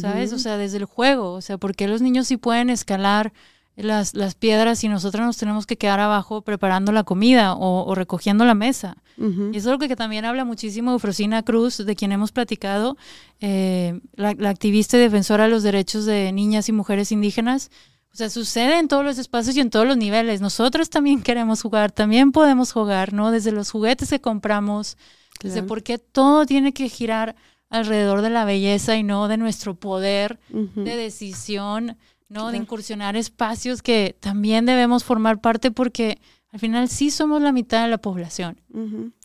¿sabes? O sea, desde el juego, o sea, porque los niños sí pueden escalar las, las piedras y nosotros nos tenemos que quedar abajo preparando la comida o, recogiendo la mesa. Y eso es algo que, también habla muchísimo Eufrosina Cruz, de quien hemos platicado, eh, la, activista y defensora de los derechos de niñas y mujeres indígenas. O sea, sucede en todos los espacios y en todos los niveles. Nosotros también queremos jugar, también podemos jugar, ¿no? Desde los juguetes que compramos, desde por qué todo tiene que girar alrededor de la belleza y no de nuestro poder de decisión ¿no? De incursionar espacios que también debemos formar parte porque al final sí somos la mitad de la población.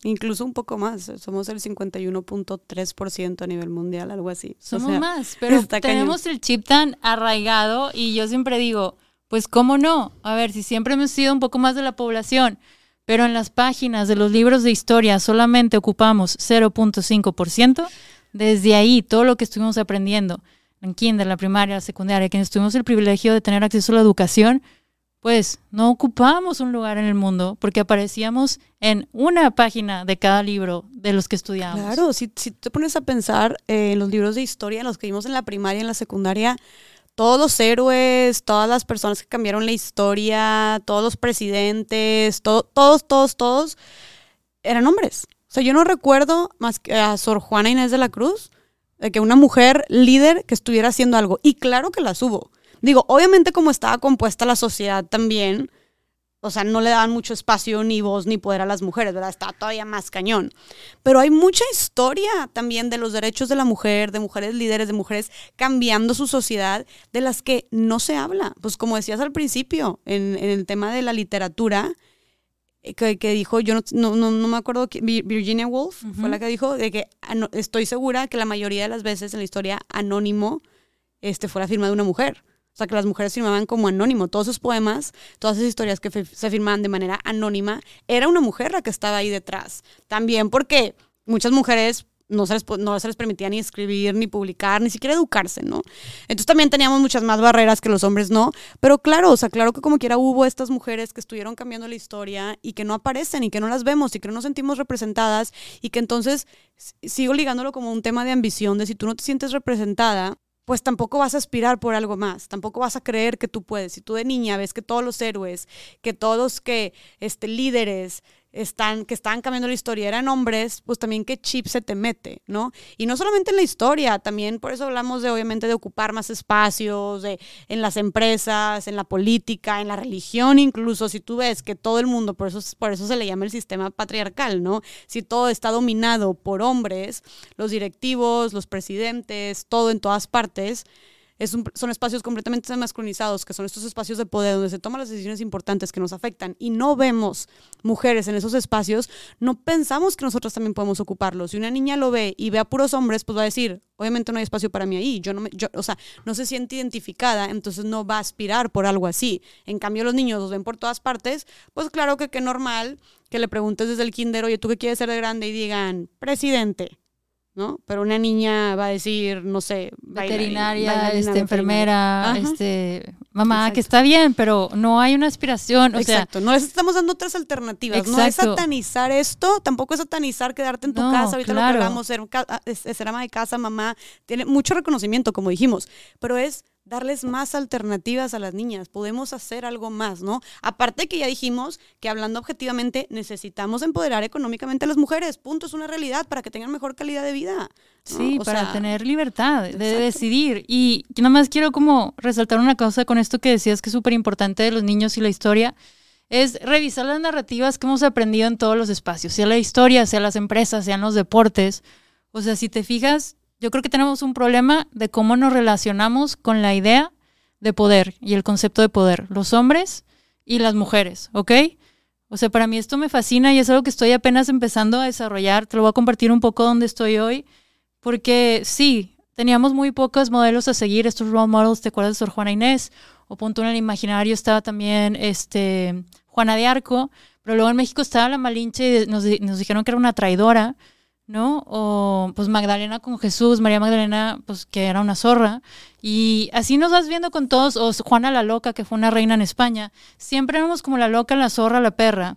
Incluso un poco más, somos el 51.3% a nivel mundial, algo así. Somos más, pero tenemos el chip tan arraigado y yo siempre digo, pues cómo no, a ver, si siempre hemos sido un poco más de la población, pero en las páginas de los libros de historia solamente ocupamos 0.5%, desde ahí todo lo que estuvimos aprendiendo en kinder, la primaria, la secundaria, quienes tuvimos el privilegio de tener acceso a la educación, pues no ocupábamos un lugar en el mundo porque aparecíamos en una página de cada libro de los que estudiábamos. Claro, si, si te pones a pensar eh, en los libros de historia, los que vimos en la primaria en la secundaria, todos los héroes, todas las personas que cambiaron la historia, todos los presidentes, todos, todos, todos, eran hombres. O sea, yo no recuerdo más que a Sor Juana Inés de la Cruz, de que una mujer líder que estuviera haciendo algo. Y claro que las hubo. Digo, obviamente como estaba compuesta la sociedad también, o sea, no le daban mucho espacio ni voz ni poder a las mujeres, ¿verdad? Está todavía más cañón. Pero hay mucha historia también de los derechos de la mujer, de mujeres líderes, de mujeres cambiando su sociedad, de las que no se habla. Pues como decías al principio, en el tema de la literatura, eh, que, dijo, yo no, no, no, me acuerdo, Virginia Woolf fue la que dijo de que estoy segura que la mayoría de las veces en la historia anónimo este, fue la firma de una mujer. O sea, que las mujeres firmaban como anónimo. Todos esos poemas, todas esas historias que se firmaban de manera anónima, era una mujer la que estaba ahí detrás. También porque muchas mujeres no se, les, no les permitía ni escribir, ni publicar, ni siquiera educarse, ¿no? Entonces también teníamos muchas más barreras que los hombres no, pero claro, o sea, claro que como quiera hubo estas mujeres que estuvieron cambiando la historia y que no aparecen y que no las vemos y que no nos sentimos representadas y que entonces sigo ligándolo como un tema de ambición, de si tú no te sientes representada, pues tampoco vas a aspirar por algo más, tampoco vas a creer que tú puedes. Si tú de niña ves que todos los héroes, que todos que este líderes, están, que estaban cambiando la historia eran hombres, pues también qué chip se te mete, ¿no? Y no solamente en la historia, también por eso hablamos de, obviamente, de ocupar más espacios, en las empresas, en la política, en la religión incluso, si tú ves que todo el mundo, por eso, por eso se le llama el sistema patriarcal, ¿no? Si todo está dominado por hombres, los directivos, los presidentes, todo en todas partes, son espacios completamente masculinizados, que son estos espacios de poder donde se toman las decisiones importantes que nos afectan y no vemos mujeres en esos espacios, no pensamos que nosotros también podemos ocuparlos. Si una niña lo ve y ve a puros hombres, pues va a decir, obviamente no hay espacio para mí ahí, yo no me, yo, o sea, no se siente identificada, entonces no va a aspirar por algo así. En cambio, los niños los ven por todas partes, pues claro que qué normal que le preguntes desde el kinder, oye, ¿tú qué quieres ser de grande? Y digan, presidente. ¿No? Pero una niña va a decir, no sé, veterinaria, este, enfermera, este, mamá, que está bien, pero no hay una aspiración, o Exacto, no estamos dando otras alternativas, no es satanizar esto, tampoco es satanizar quedarte en tu casa, ahorita lo que ser, ser ama de casa, mamá, tiene mucho reconocimiento, como dijimos, pero es darles más alternativas a las niñas, podemos hacer algo más, ¿no? Aparte que ya dijimos que hablando objetivamente necesitamos empoderar económicamente a las mujeres, punto, es una realidad para que tengan mejor calidad de vida. Sí, para tener libertad de decidir. Y nada más quiero como resaltar una cosa con esto que decías que es súper importante de los niños y la historia, es revisar las narrativas que hemos aprendido en todos los espacios, sea la historia, sea las empresas, sean los deportes. O sea, si te fijas, yo creo que tenemos un problema de cómo nos relacionamos con la idea de poder y el concepto de poder, los hombres y las mujeres, ¿ok? O sea, para mí esto me fascina y es algo que estoy apenas empezando a desarrollar. Te lo voy a compartir un poco donde estoy hoy, porque sí, teníamos muy pocos modelos a seguir, estos role models, ¿te acuerdas de Sor Juana Inés? O punto en el imaginario estaba también este, Juana de Arco, pero luego en México estaba la Malinche y nos, nos dijeron que era una traidora. ¿No? O pues Magdalena con Jesús, María Magdalena, pues que era una zorra. Y así nos vas viendo con todos, o Juana la Loca, que fue una reina en España. Siempre éramos como la loca, la zorra, la perra.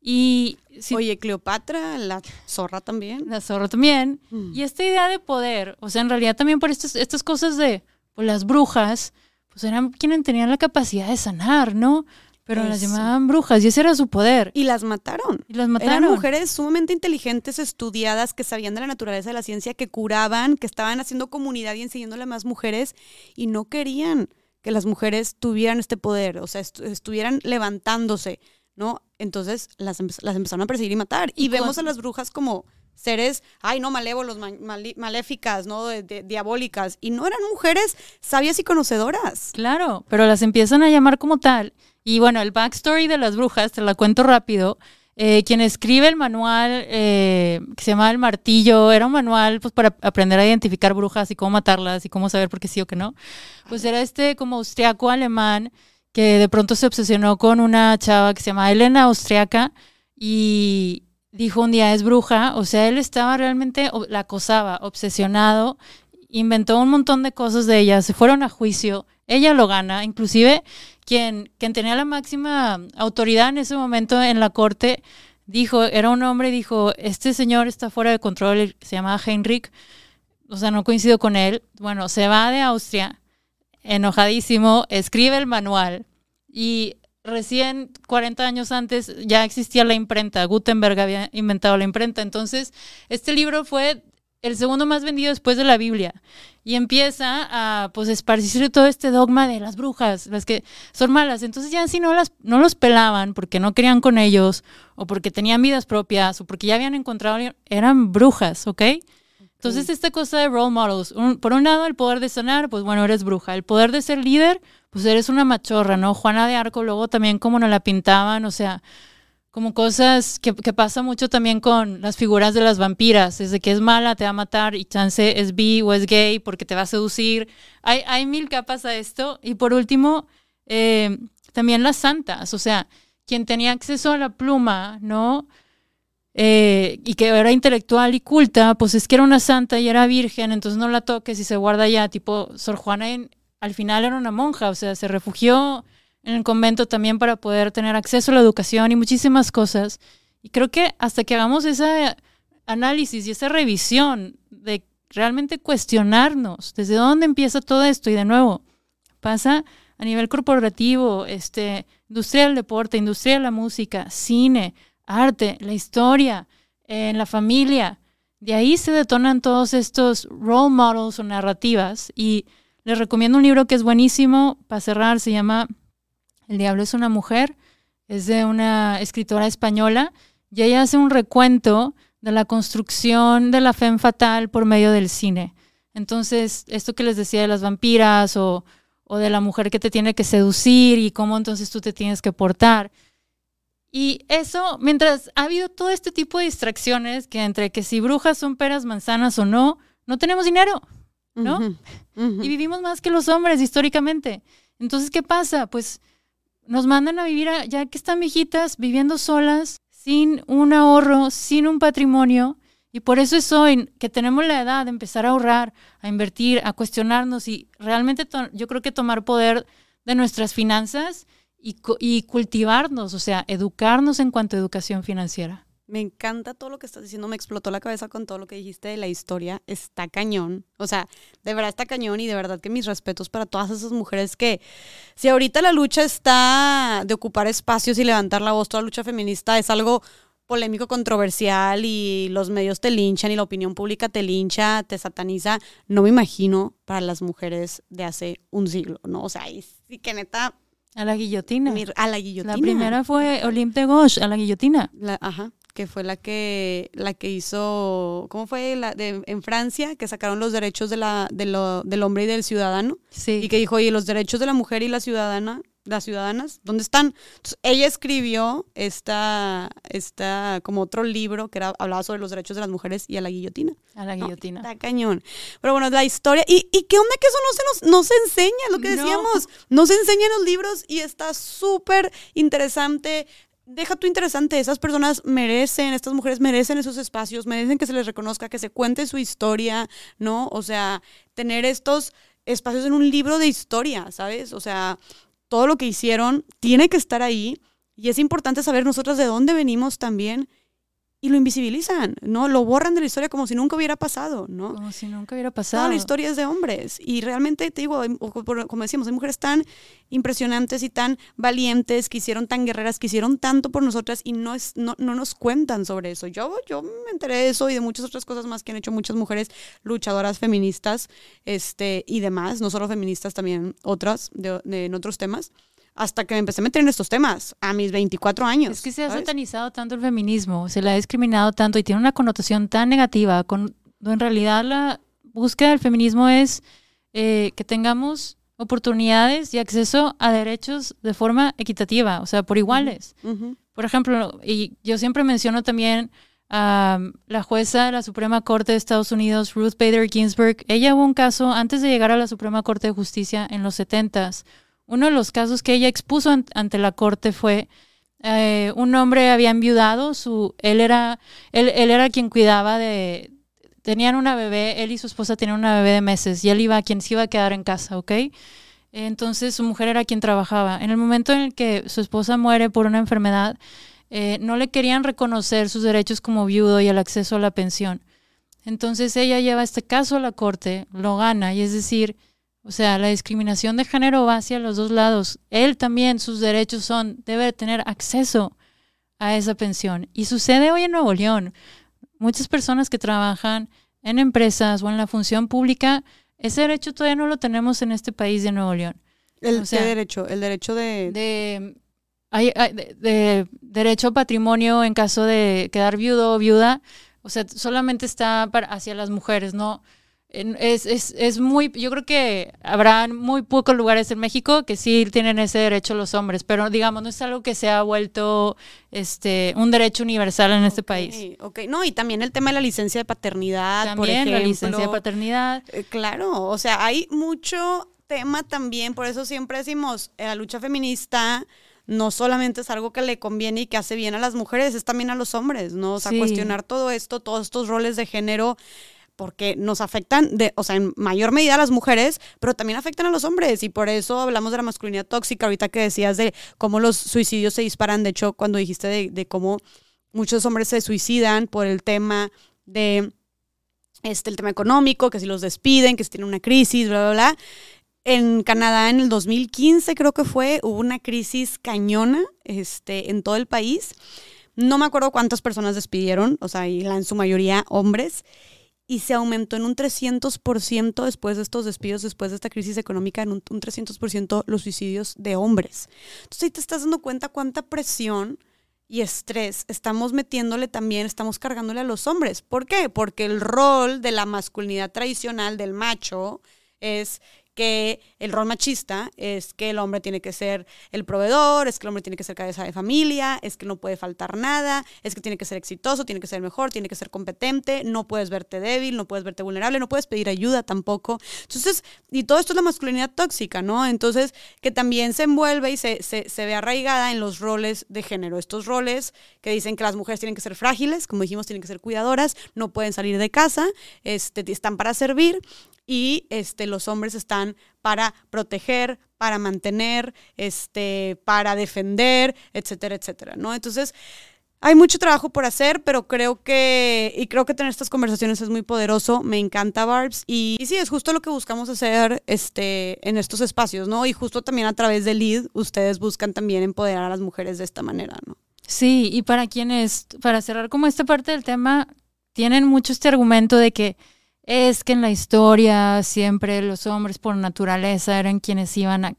Y Oye, Cleopatra, la zorra también. La zorra también. Mm. Y esta idea de poder, o sea, en realidad también por estas, estas cosas de pues, las brujas, pues eran quienes tenían la capacidad de sanar, ¿no? Pero las llamaban brujas y ese era su poder. Y las mataron. Y las mataron. Eran mujeres sumamente inteligentes, estudiadas, que sabían de la naturaleza de la ciencia, que curaban, que estaban haciendo comunidad y enseñándole a más mujeres y no querían que las mujeres tuvieran este poder, o sea, estuvieran levantándose, ¿no? Entonces las, las empezaron a perseguir y matar. Y, vemos a las brujas como seres, ay, no, malévolos, maléficas, ¿no? diabólicas. Y no eran mujeres sabias y conocedoras. Claro, pero las empiezan a llamar como tal. Y bueno, el backstory de las brujas, te la cuento rápido. Eh, quien escribe el manual eh, que se llama El Martillo, era un manual pues para aprender a identificar brujas y cómo matarlas y cómo saber por qué sí o qué no. Pues era este como austriaco alemán que de pronto se obsesionó con una chava que se llama Elena Austriaca y dijo un día es bruja, o sea, él estaba realmente, la acosaba, obsesionado, inventó un montón de cosas de ella, se fueron a juicio, ella lo gana, inclusive quien, quien tenía la máxima autoridad en ese momento en la corte, dijo, era un hombre, dijo, este señor está fuera de control, se llama Heinrich, o sea, no coincido con él, bueno, se va de Austria, enojadísimo, escribe el manual y recién 40 años antes ya existía la imprenta, Gutenberg había inventado la imprenta, entonces este libro fue el segundo más vendido después de la Biblia y empieza a pues esparcir todo este dogma de las brujas, las que son malas. Entonces ya si no las no los pelaban porque no querían con ellos o porque tenían vidas propias o porque ya habían encontrado eran brujas, ¿ok? Entonces esta cosa de role models, por un lado el poder de sanar, pues bueno, eres bruja, el poder de ser líder, pues eres una machorra, ¿no? Juana de Arco luego también como nos la pintaban, o sea, como cosas que, pasa mucho también con las figuras de las vampiras, desde que es mala, te va a matar y chance es bi o es gay porque te va a seducir. Hay, hay mil capas a esto. Y por último, eh, también las santas, o sea, quien tenía acceso a la pluma, ¿no? Eh, y que era intelectual y culta, pues es que era una santa y era virgen, entonces no la toques y se guarda ya, tipo, Sor Juana al final era una monja, o sea, se refugió en el convento también para poder tener acceso a la educación y muchísimas cosas. Y creo que hasta que hagamos ese análisis y esa revisión de realmente cuestionarnos desde dónde empieza todo esto y de nuevo pasa a nivel corporativo, este, industria del deporte, industria de la música, cine, arte, la historia, en la familia. De ahí se detonan todos estos role models o narrativas y les recomiendo un libro que es buenísimo para cerrar, se llama el diablo es una mujer, es de una escritora española y ella hace un recuento de la construcción de la fe fatal por medio del cine. Entonces, esto que les decía de las vampiras o, o de la mujer que te tiene que seducir y cómo entonces tú te tienes que portar. Y eso, mientras ha habido todo este tipo de distracciones, que entre que si brujas son peras, manzanas o no, no tenemos dinero, ¿no? Y vivimos más que los hombres históricamente. Entonces, ¿qué pasa? Pues nos mandan a vivir, ya que están viejitas, viviendo solas, sin un ahorro, sin un patrimonio. Y por eso es hoy que tenemos la edad de empezar a ahorrar, a invertir, a cuestionarnos y realmente yo creo que tomar poder de nuestras finanzas y, y cultivarnos, o sea, educarnos en cuanto a educación financiera. Me encanta todo lo que estás diciendo, me explotó la cabeza con todo lo que dijiste de la historia, está cañón, o sea, de verdad está cañón y de verdad que mis respetos para todas esas mujeres que, si ahorita la lucha está de ocupar espacios y levantar la voz, toda la lucha feminista es algo polémico, controversial y los medios te linchan y la opinión pública te lincha, te sataniza, no me imagino para las mujeres de hace un siglo, ¿no? O sea, y sí que neta... A la guillotina. a la guillotina. La primera fue Olympe de Gauche, a la guillotina. ajá que fue la que, la que hizo, ¿cómo fue? La de, en Francia, que sacaron los derechos de la, de lo, del hombre y del ciudadano. Sí. Y que dijo, oye, los derechos de la mujer y la ciudadana, las ciudadanas, ¿dónde están? ella escribió esta, esta, como otro libro que era, hablaba sobre los derechos de las mujeres y a la guillotina. A la guillotina. está cañón. Pero bueno, la historia. ¿Y, ¿Y, qué onda que eso no se, nos, no se enseña? Lo que decíamos, no. no se enseña en los libros y está súper interesante deja tú interesante, esas personas merecen, estas mujeres merecen esos espacios, merecen que se les reconozca, que se cuente su historia, ¿no? O sea, tener estos espacios en un libro de historia, ¿sabes? O sea, todo lo que hicieron tiene que estar ahí y es importante saber nosotros de dónde venimos también y lo invisibilizan, ¿no? Lo borran de la historia como si nunca hubiera pasado, ¿no? Como si nunca hubiera pasado. Toda la historia es de hombres y realmente te digo, como decíamos, hay mujeres tan impresionantes y tan valientes que hicieron tan guerreras, que hicieron tanto por nosotras y no, es, no, no nos cuentan sobre eso. Yo, yo me enteré de eso y de muchas otras cosas más que han hecho muchas mujeres luchadoras feministas este, y demás, no solo feministas, también otras de, en otros temas hasta que me empecé a meter en estos temas, a mis 24 años. Es que se ha satanizado tanto el feminismo, se le ha discriminado tanto y tiene una connotación tan negativa, cuando en realidad la búsqueda del feminismo es eh, que tengamos oportunidades y acceso a derechos de forma equitativa, o sea, por iguales. Por ejemplo, y yo siempre menciono también a la jueza de la Suprema Corte de Estados Unidos, Ruth Bader Ginsburg. Ella hubo un caso antes de llegar a la Suprema Corte de Justicia en los 70s uno de los casos que ella expuso ante la corte fue eh, un hombre había enviudado, su, él, era, él, era quien cuidaba de, tenían una bebé, él y su esposa tenían una bebé de meses y él iba quien se iba a quedar en casa, ¿ok? Entonces su mujer era quien trabajaba. En el momento en el que su esposa muere por una enfermedad, eh, no le querían reconocer sus derechos como viudo y el acceso a la pensión. Entonces ella lleva este caso a la corte, lo gana, y es decir, o sea, la discriminación de género va hacia los dos lados. Él también, sus derechos son, debe tener acceso a esa pensión. Y sucede hoy en Nuevo León. Muchas personas que trabajan en empresas o en la función pública, ese derecho todavía no lo tenemos en este país de Nuevo León. ¿El derecho? El derecho de... De, de, derecho a patrimonio en caso de quedar viudo o viuda. O sea, solamente está para, hacia las mujeres, no es, es, es, muy, yo creo que habrá muy pocos lugares en México que sí tienen ese derecho los hombres, pero digamos, no es algo que se ha vuelto este, un derecho universal en este país. Ok, no, y también el tema de la licencia de paternidad, también por ejemplo. la licencia de paternidad. Eh, claro, o sea, hay mucho tema también, por eso siempre decimos, eh, la lucha feminista no solamente es algo que le conviene y que hace bien a las mujeres, es también a los hombres, ¿no? O sea, cuestionar todo esto, todos estos roles de género porque nos afectan, de, o sea, en mayor medida a las mujeres, pero también afectan a los hombres. Y por eso hablamos de la masculinidad tóxica, ahorita que decías de cómo los suicidios se disparan. De hecho, cuando dijiste de, de cómo muchos hombres se suicidan por el tema de este, el tema económico, que si los despiden, que si tienen una crisis, bla, bla, bla. En Canadá en el 2015 creo que fue, hubo una crisis cañona este, en todo el país. No me acuerdo cuántas personas despidieron, o sea, y en su mayoría hombres y se aumentó en un 300% después de estos despidos, después de esta crisis económica, en un, 300% los suicidios de hombres. Entonces ahí te estás dando cuenta cuánta presión y estrés estamos metiéndole también, estamos cargándole a los hombres. ¿Por qué? Porque el rol de la masculinidad tradicional del macho es que el rol machista es que el hombre tiene que ser el proveedor, es que el hombre tiene que ser cabeza de familia, es que no puede faltar nada, es que tiene que ser exitoso, tiene que ser mejor, tiene que ser competente, no puedes verte débil, no puedes verte vulnerable, no puedes pedir ayuda tampoco. Entonces, y todo esto es la masculinidad tóxica, ¿no? Entonces, que también se envuelve y se, se, se ve arraigada en los roles de género. Estos roles que dicen que las mujeres tienen que ser frágiles, como dijimos, tienen que ser cuidadoras, no pueden salir de casa, este, están para servir y este, los hombres están para proteger, para mantener, este, para defender, etcétera, etcétera, ¿no? Entonces, hay mucho trabajo por hacer, pero creo que, y creo que tener estas conversaciones es muy poderoso, me encanta Barbs, y, sí, es justo lo que buscamos hacer este, en estos espacios, ¿no? Y justo también a través de LEAD, ustedes buscan también empoderar a las mujeres de esta manera, ¿no? Sí, y para quienes, para cerrar como esta parte del tema, tienen mucho este argumento de que es que en la historia siempre los hombres por naturaleza eran quienes iban a,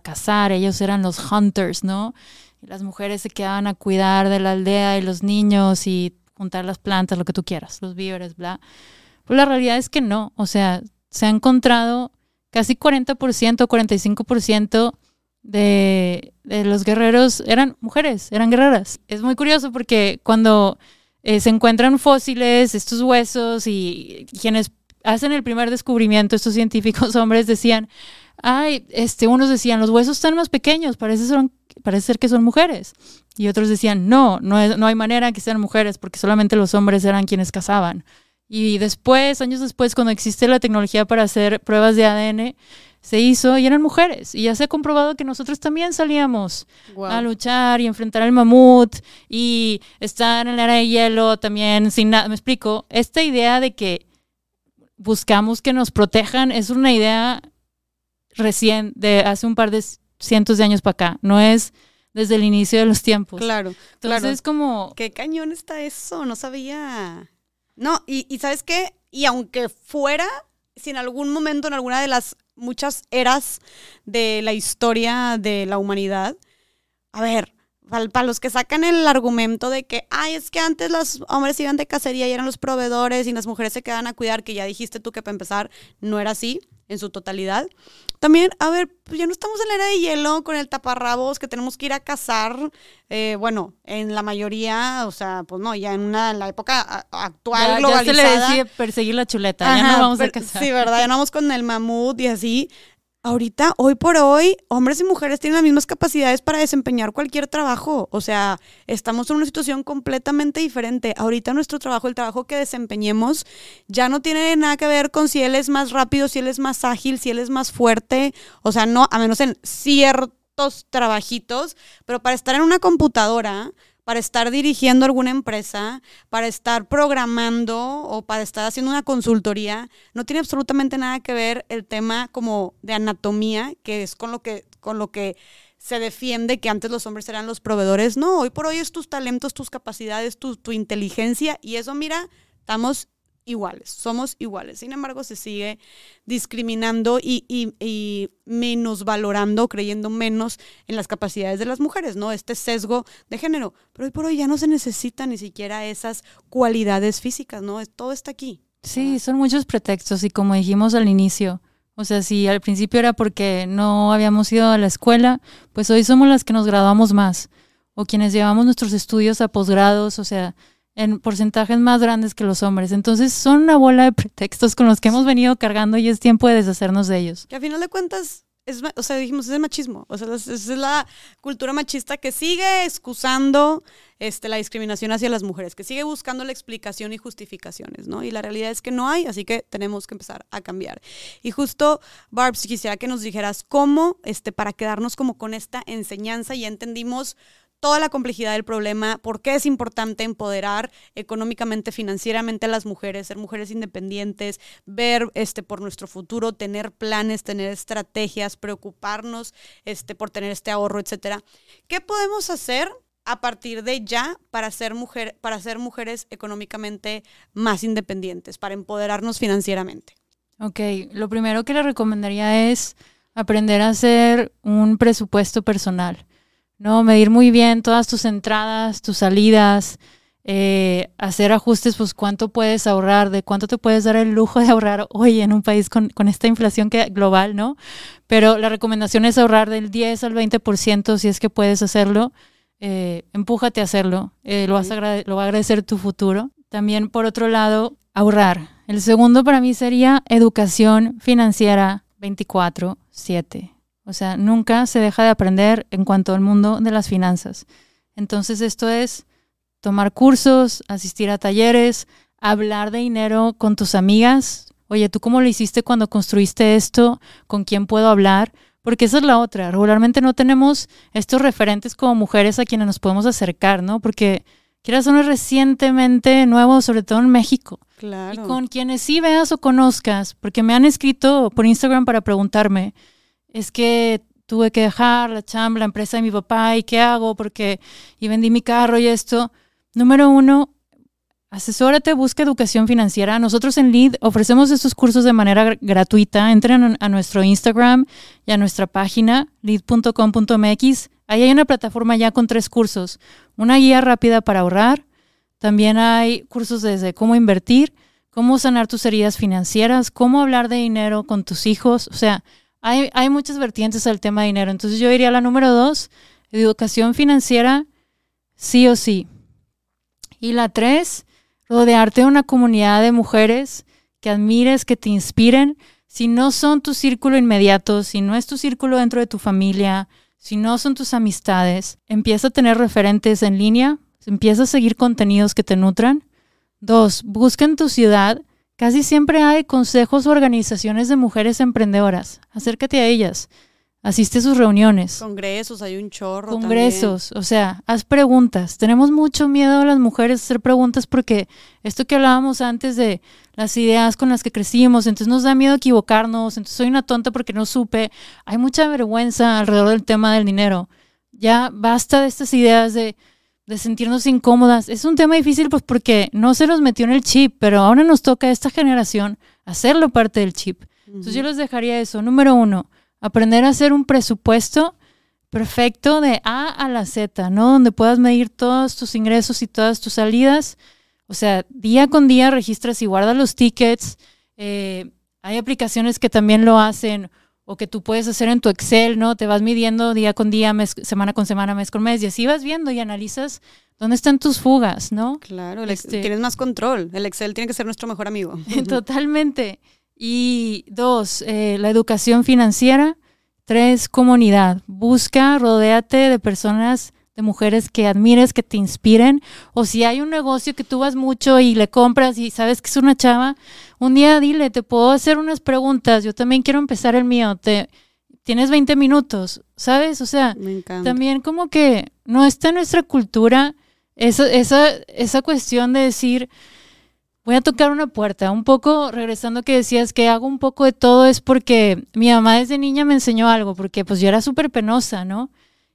cazar, ellos eran los hunters, ¿no? Las mujeres se quedaban a cuidar de la aldea y los niños y juntar las plantas, lo que tú quieras, los víveres, bla. Pues la realidad es que no, o sea, se ha encontrado casi 40%, 45% de, de los guerreros eran mujeres, eran guerreras. Es muy curioso porque cuando eh, se encuentran fósiles, estos huesos y quienes hacen el primer descubrimiento, estos científicos <laughs> hombres decían, ay, este, unos decían, los huesos están más pequeños, parece, son, parece ser que son mujeres. Y otros decían, no, no, no hay manera que sean mujeres porque solamente los hombres eran quienes cazaban. Y después, años después, cuando existe la tecnología para hacer pruebas de ADN, se hizo y eran mujeres. Y ya se ha comprobado que nosotros también salíamos a luchar y enfrentar al mamut y estar en la era de hielo también sin nada. Me explico, esta idea de que buscamos que nos protejan es una idea recién de hace un par de cientos de años para acá. No es desde el inicio de los tiempos. Claro. Entonces es como... Qué cañón está eso, no sabía. No, y, y ¿sabes qué? Y aunque fuera, si en algún momento, en alguna de las muchas eras de la historia de la humanidad, a ver, para los que sacan el argumento de que, ay, es que antes los hombres iban de cacería y eran los proveedores y las mujeres se quedan a cuidar, que ya dijiste tú que para empezar no era así en su totalidad. También, a ver, pues ya no estamos en la era de hielo con el taparrabos, que tenemos que ir a cazar. Eh, bueno, en la mayoría, o sea, pues no, ya en una la época actual globalizada. Ya se le decía perseguir la chuleta, ya no vamos a cazar. Sí, ¿verdad? Ya no vamos con el mamut y así ahorita, hoy por hoy, hombres y mujeres tienen las mismas capacidades para desempeñar cualquier trabajo. O sea, estamos en una situación completamente diferente. Ahorita nuestro trabajo, el trabajo que desempeñemos, ya no tiene nada que ver con si él es más rápido, si él es más ágil, si él es más fuerte. O sea, no, a menos en ciertos trabajitos, pero para estar en una computadora, para estar dirigiendo alguna empresa, para estar programando o para estar haciendo una consultoría, no tiene absolutamente nada que ver el tema como de anatomía, que es con lo que, con lo que se defiende que antes los hombres eran los proveedores. No, hoy por hoy es tus talentos, tus capacidades, tu, tu inteligencia y eso, mira, estamos iguales, somos iguales. Sin embargo, se sigue discriminando y, y, y, menos valorando, creyendo menos en las capacidades de las mujeres, ¿no? Este sesgo de género. Pero hoy por hoy ya no se necesitan ni siquiera esas cualidades físicas, ¿no? Todo está aquí. Sí, son muchos pretextos y como dijimos al inicio, o sea, si al principio era porque no habíamos ido a la escuela, pues hoy somos las que nos graduamos más o quienes llevamos nuestros estudios a posgrados, o sea, en porcentajes más grandes que los hombres. Entonces son una bola de pretextos con los que hemos venido cargando y es tiempo de deshacernos de ellos. Que a final de cuentas, es, o sea, dijimos, es el machismo. O sea, es, la cultura machista que sigue excusando este, la discriminación hacia las mujeres, que sigue buscando la explicación y justificaciones, ¿no? Y la realidad es que no hay, así que tenemos que empezar a cambiar. Y justo, Barb, si quisiera que nos dijeras cómo, este, para quedarnos como con esta enseñanza, ya entendimos toda la complejidad del problema, por qué es importante empoderar económicamente, financieramente a las mujeres, ser mujeres independientes, ver este, por nuestro futuro, tener planes, tener estrategias, preocuparnos este, por tener este ahorro, etcétera. ¿Qué podemos hacer a partir de ya para ser, mujer, para ser mujeres económicamente más independientes, para empoderarnos financieramente? Ok, lo primero que le recomendaría es aprender a hacer un presupuesto personal. ¿No? Medir muy bien todas tus entradas, tus salidas, eh, hacer ajustes, pues cuánto puedes ahorrar, de cuánto te puedes dar el lujo de ahorrar hoy en un país con, esta inflación que, global, ¿no? Pero la recomendación es ahorrar del 10 al 20% si es que puedes hacerlo. Eh, empújate a hacerlo, eh, lo, vas a lo va a agradecer tu futuro. También, por otro lado, ahorrar. El segundo para mí sería educación financiera 24/7. O sea, nunca se deja de aprender en cuanto al mundo de las finanzas. Entonces esto es tomar cursos, asistir a talleres, hablar de dinero con tus amigas. Oye, ¿tú cómo lo hiciste cuando construiste esto? ¿Con quién puedo hablar? Porque esa es la otra. Regularmente no tenemos estos referentes como mujeres a quienes nos podemos acercar, ¿no? Porque quieras uno recientemente nuevo, sobre todo en México. Claro. Y con quienes sí veas o conozcas, porque me han escrito por Instagram para preguntarme, es que tuve que dejar la chamba, la empresa de mi papá y qué hago porque y vendí mi carro y esto. Número uno, asesórate, busca educación financiera. Nosotros en Lead ofrecemos estos cursos de manera gratuita. Entren a nuestro Instagram y a nuestra página lead.com.mx. Ahí hay una plataforma ya con tres cursos. Una guía rápida para ahorrar. También hay cursos desde cómo invertir, cómo sanar tus heridas financieras, cómo hablar de dinero con tus hijos. O sea, hay, muchas vertientes al tema de dinero. Entonces yo diría la número dos, educación financiera, sí o sí. Y la tres, rodearte de una comunidad de mujeres que admires, que te inspiren. Si no son tu círculo inmediato, si no es tu círculo dentro de tu familia, si no son tus amistades, empieza a tener referentes en línea, empieza a seguir contenidos que te nutran. Dos, busca en tu ciudad. Casi siempre hay consejos o organizaciones de mujeres emprendedoras. Acércate a ellas. Asiste a sus reuniones. Congresos, hay un chorro. Congresos, o sea, haz preguntas. Tenemos mucho miedo a las mujeres hacer preguntas porque esto que hablábamos antes de las ideas con las que crecimos, entonces nos da miedo equivocarnos, entonces soy una tonta porque no supe. Hay mucha vergüenza alrededor del tema del dinero. Ya basta de estas ideas de, de sentirnos incómodas. Es un tema difícil pues porque no se nos metió en el chip, pero ahora nos toca a esta generación hacerlo parte del chip. Entonces yo les dejaría eso. Número uno Aprender a hacer un presupuesto perfecto de A a la Z, ¿no? Donde puedas medir todos tus ingresos y todas tus salidas. O sea, día con día registras y guardas los tickets. Eh, hay aplicaciones que también lo hacen o que tú puedes hacer en tu Excel, ¿no? Te vas midiendo día con día, mes, semana con semana, mes con mes, y así vas viendo y analizas dónde están tus fugas, ¿no? Claro, este, tienes más control. El Excel tiene que ser nuestro mejor amigo. <laughs> Totalmente. Y dos, eh, la educación financiera. Tres, comunidad. Busca, rodéate de personas, de mujeres que admires, que te inspiren. O si hay un negocio que tú vas mucho y le compras y sabes que es una chava, un día dile, te puedo hacer unas preguntas. Yo también quiero empezar el mío. Te, tienes 20 minutos, ¿sabes? O sea, también como que no está en nuestra cultura esa, esa, esa cuestión de decir Voy a tocar una puerta. Un poco, regresando que decías que hago un poco de todo, es porque mi mamá desde niña me enseñó algo, porque pues yo era súper penosa, ¿no?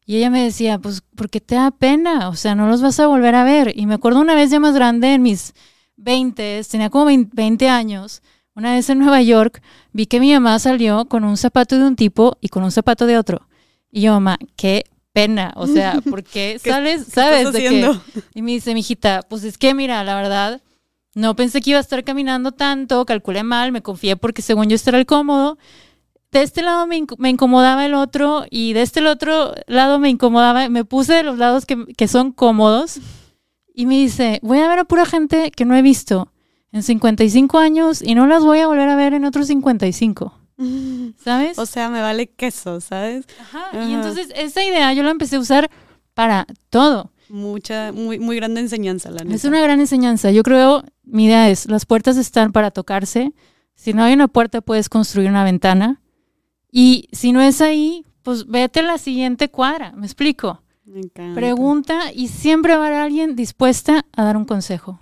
Y ella me decía, pues, ¿por qué te da pena? O sea, no los vas a volver a ver. Y me acuerdo una vez ya más grande, en mis 20, tenía como 20 años, una vez en Nueva York, vi que mi mamá salió con un zapato de un tipo y con un zapato de otro. Y yo, mamá, qué pena. O sea, <laughs> ¿por qué sales? ¿Sabes? de qué? Y me dice, mijita, pues es que, mira, la verdad no pensé que iba a estar caminando tanto, calculé mal, me confié porque según yo este era el cómodo. De este lado me, incomodaba el otro y de este otro lado me incomodaba, me puse de los lados que, que son cómodos y me dice, voy a ver a pura gente que no he visto en 55 años y no las voy a volver a ver en otros 55. <laughs> ¿Sabes? O sea, me vale queso, ¿sabes? Ajá. Y entonces esa idea yo la empecé a usar para todo mucha, muy, muy grande enseñanza, la neta. Es una gran enseñanza. Yo creo, mi idea es, las puertas están para tocarse. Si no hay una puerta, puedes construir una ventana. Y si no es ahí, pues vete a la siguiente cuadra. ¿Me explico? Me encanta. Pregunta y siempre va a haber alguien dispuesta a dar un consejo.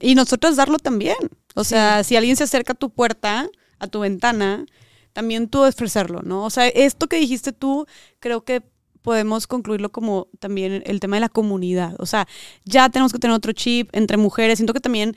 y nosotros darlo también. O sea, si alguien se acerca a tu puerta, a tu ventana, también tú ofrecerlo, ¿no? O sea, esto que dijiste tú, creo que podemos concluirlo como también el tema de la comunidad. O sea, ya tenemos que tener otro chip entre mujeres. Siento que también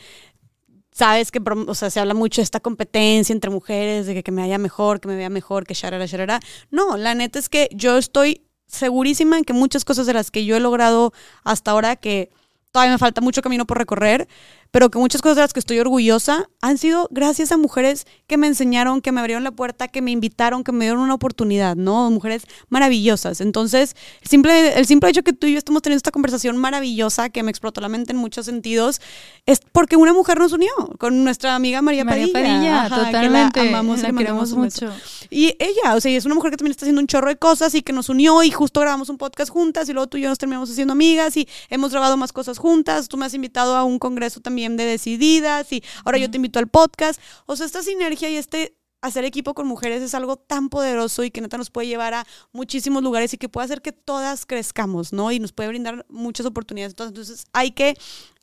sabes que, o sea, se habla mucho de esta competencia entre mujeres, de que, que me vaya mejor, que me vea mejor, que sharara, sharara. No, la neta es que yo estoy segurísima en que muchas cosas de las que yo he logrado hasta ahora, que todavía me falta mucho camino por recorrer, pero que muchas cosas de las que estoy orgullosa han sido gracias a mujeres que me enseñaron, que me abrieron la puerta, que me invitaron, que me dieron una oportunidad, ¿no? Mujeres maravillosas. Entonces, el simple, el simple hecho que tú y yo estamos teniendo esta conversación maravillosa, que me explotó la mente en muchos sentidos, es porque una mujer nos unió con nuestra amiga María, María Padilla. totalmente. Que la amamos la queremos mucho. Y ella, o sea, es una mujer que también está haciendo un chorro de cosas y que nos unió y justo grabamos un podcast juntas y luego tú y yo nos terminamos haciendo amigas y hemos grabado más cosas juntas. Tú me has invitado a un congreso también de decididas y ahora yo te invito al podcast. O sea, esta sinergia y este hacer equipo con mujeres es algo tan poderoso y que neta nos puede llevar a muchísimos lugares y que puede hacer que todas crezcamos, ¿no? Y nos puede brindar muchas oportunidades. Entonces, hay que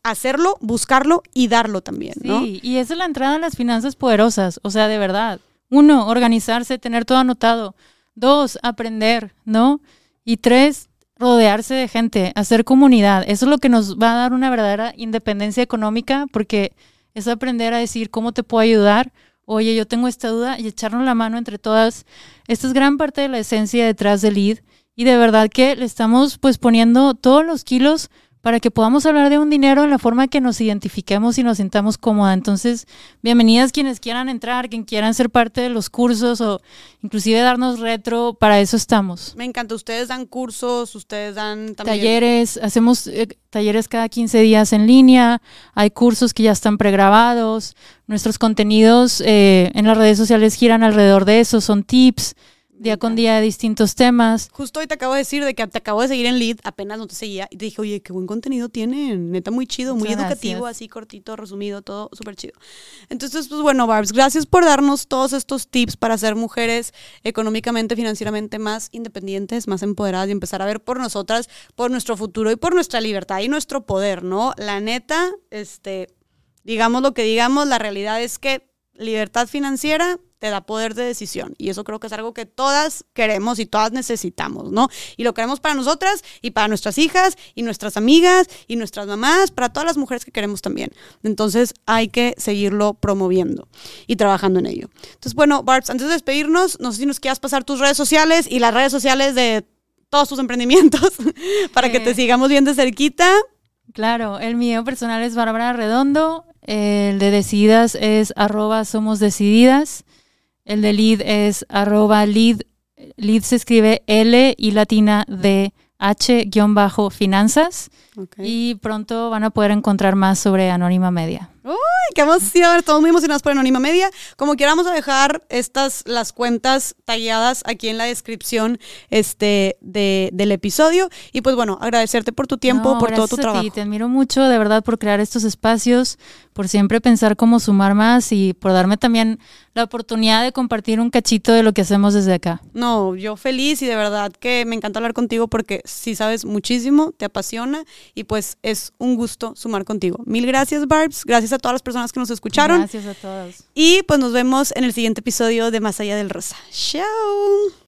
hacerlo, buscarlo y darlo también, ¿no? Sí, y esa es la entrada a las finanzas poderosas, o sea, de verdad. Uno, organizarse, tener todo anotado. Dos, aprender, ¿no? Y tres, rodearse de gente, hacer comunidad. Eso es lo que nos va a dar una verdadera independencia económica porque es aprender a decir cómo te puedo ayudar. Oye, yo tengo esta duda y echarnos la mano entre todas. Esta es gran parte de la esencia detrás del lead y de verdad que le estamos pues poniendo todos los kilos para que podamos hablar de un dinero en la forma que nos identifiquemos y nos sintamos cómoda. Entonces, bienvenidas quienes quieran entrar, quien quieran ser parte de los cursos o inclusive darnos retro, para eso estamos. Me encanta, ustedes dan cursos, ustedes dan también... Talleres, hacemos eh, talleres cada 15 días en línea, hay cursos que ya están pregrabados, nuestros contenidos eh, en las redes sociales giran alrededor de eso, son tips día con día de distintos temas. Justo hoy te acabo de decir de que te acabo de seguir en Lead, apenas no te seguía, y te dije, oye, qué buen contenido tiene, neta muy chido, muy educativo, así cortito, resumido, todo súper chido. Entonces, pues bueno, Barbs, gracias por darnos todos estos tips para ser mujeres económicamente, financieramente más independientes, más empoderadas y empezar a ver por nosotras, por nuestro futuro y por nuestra libertad y nuestro poder, ¿no? La neta, este, digamos lo que digamos, la realidad es que libertad financiera te da poder de decisión. Y eso creo que es algo que todas queremos y todas necesitamos, ¿no? Y lo queremos para nosotras y para nuestras hijas y nuestras amigas y nuestras mamás, para todas las mujeres que queremos también. Entonces hay que seguirlo promoviendo y trabajando en ello. Entonces, bueno, Barbs, antes de despedirnos, no sé si nos quieras pasar tus redes sociales y las redes sociales de todos tus emprendimientos <laughs> para que te eh. sigamos bien de cerquita. Claro, el mío personal es Bárbara Redondo, el de Decididas es arroba somos decididas. El de lead es arroba lead. Lead se escribe L y latina de H guion bajo finanzas. Y pronto van a poder encontrar más sobre Anónima Media. ¡Uy, qué emoción! Estamos muy emocionados por Anónima Media. Como quiera, vamos a dejar estas, las cuentas talladas aquí en la descripción este, de, del episodio. Y pues bueno, agradecerte por tu tiempo, por todo tu trabajo. Te admiro mucho, de verdad, por crear estos espacios, por siempre pensar cómo sumar más y por darme también la oportunidad de compartir un cachito de lo que hacemos desde acá. No, yo feliz y de verdad que me encanta hablar contigo porque sí sabes muchísimo, te apasiona y pues es un gusto sumar contigo. Mil gracias, Barbs. Gracias a todas las personas que nos escucharon. Gracias a todos. Y pues nos vemos en el siguiente episodio de Más allá del Rosa. Chao.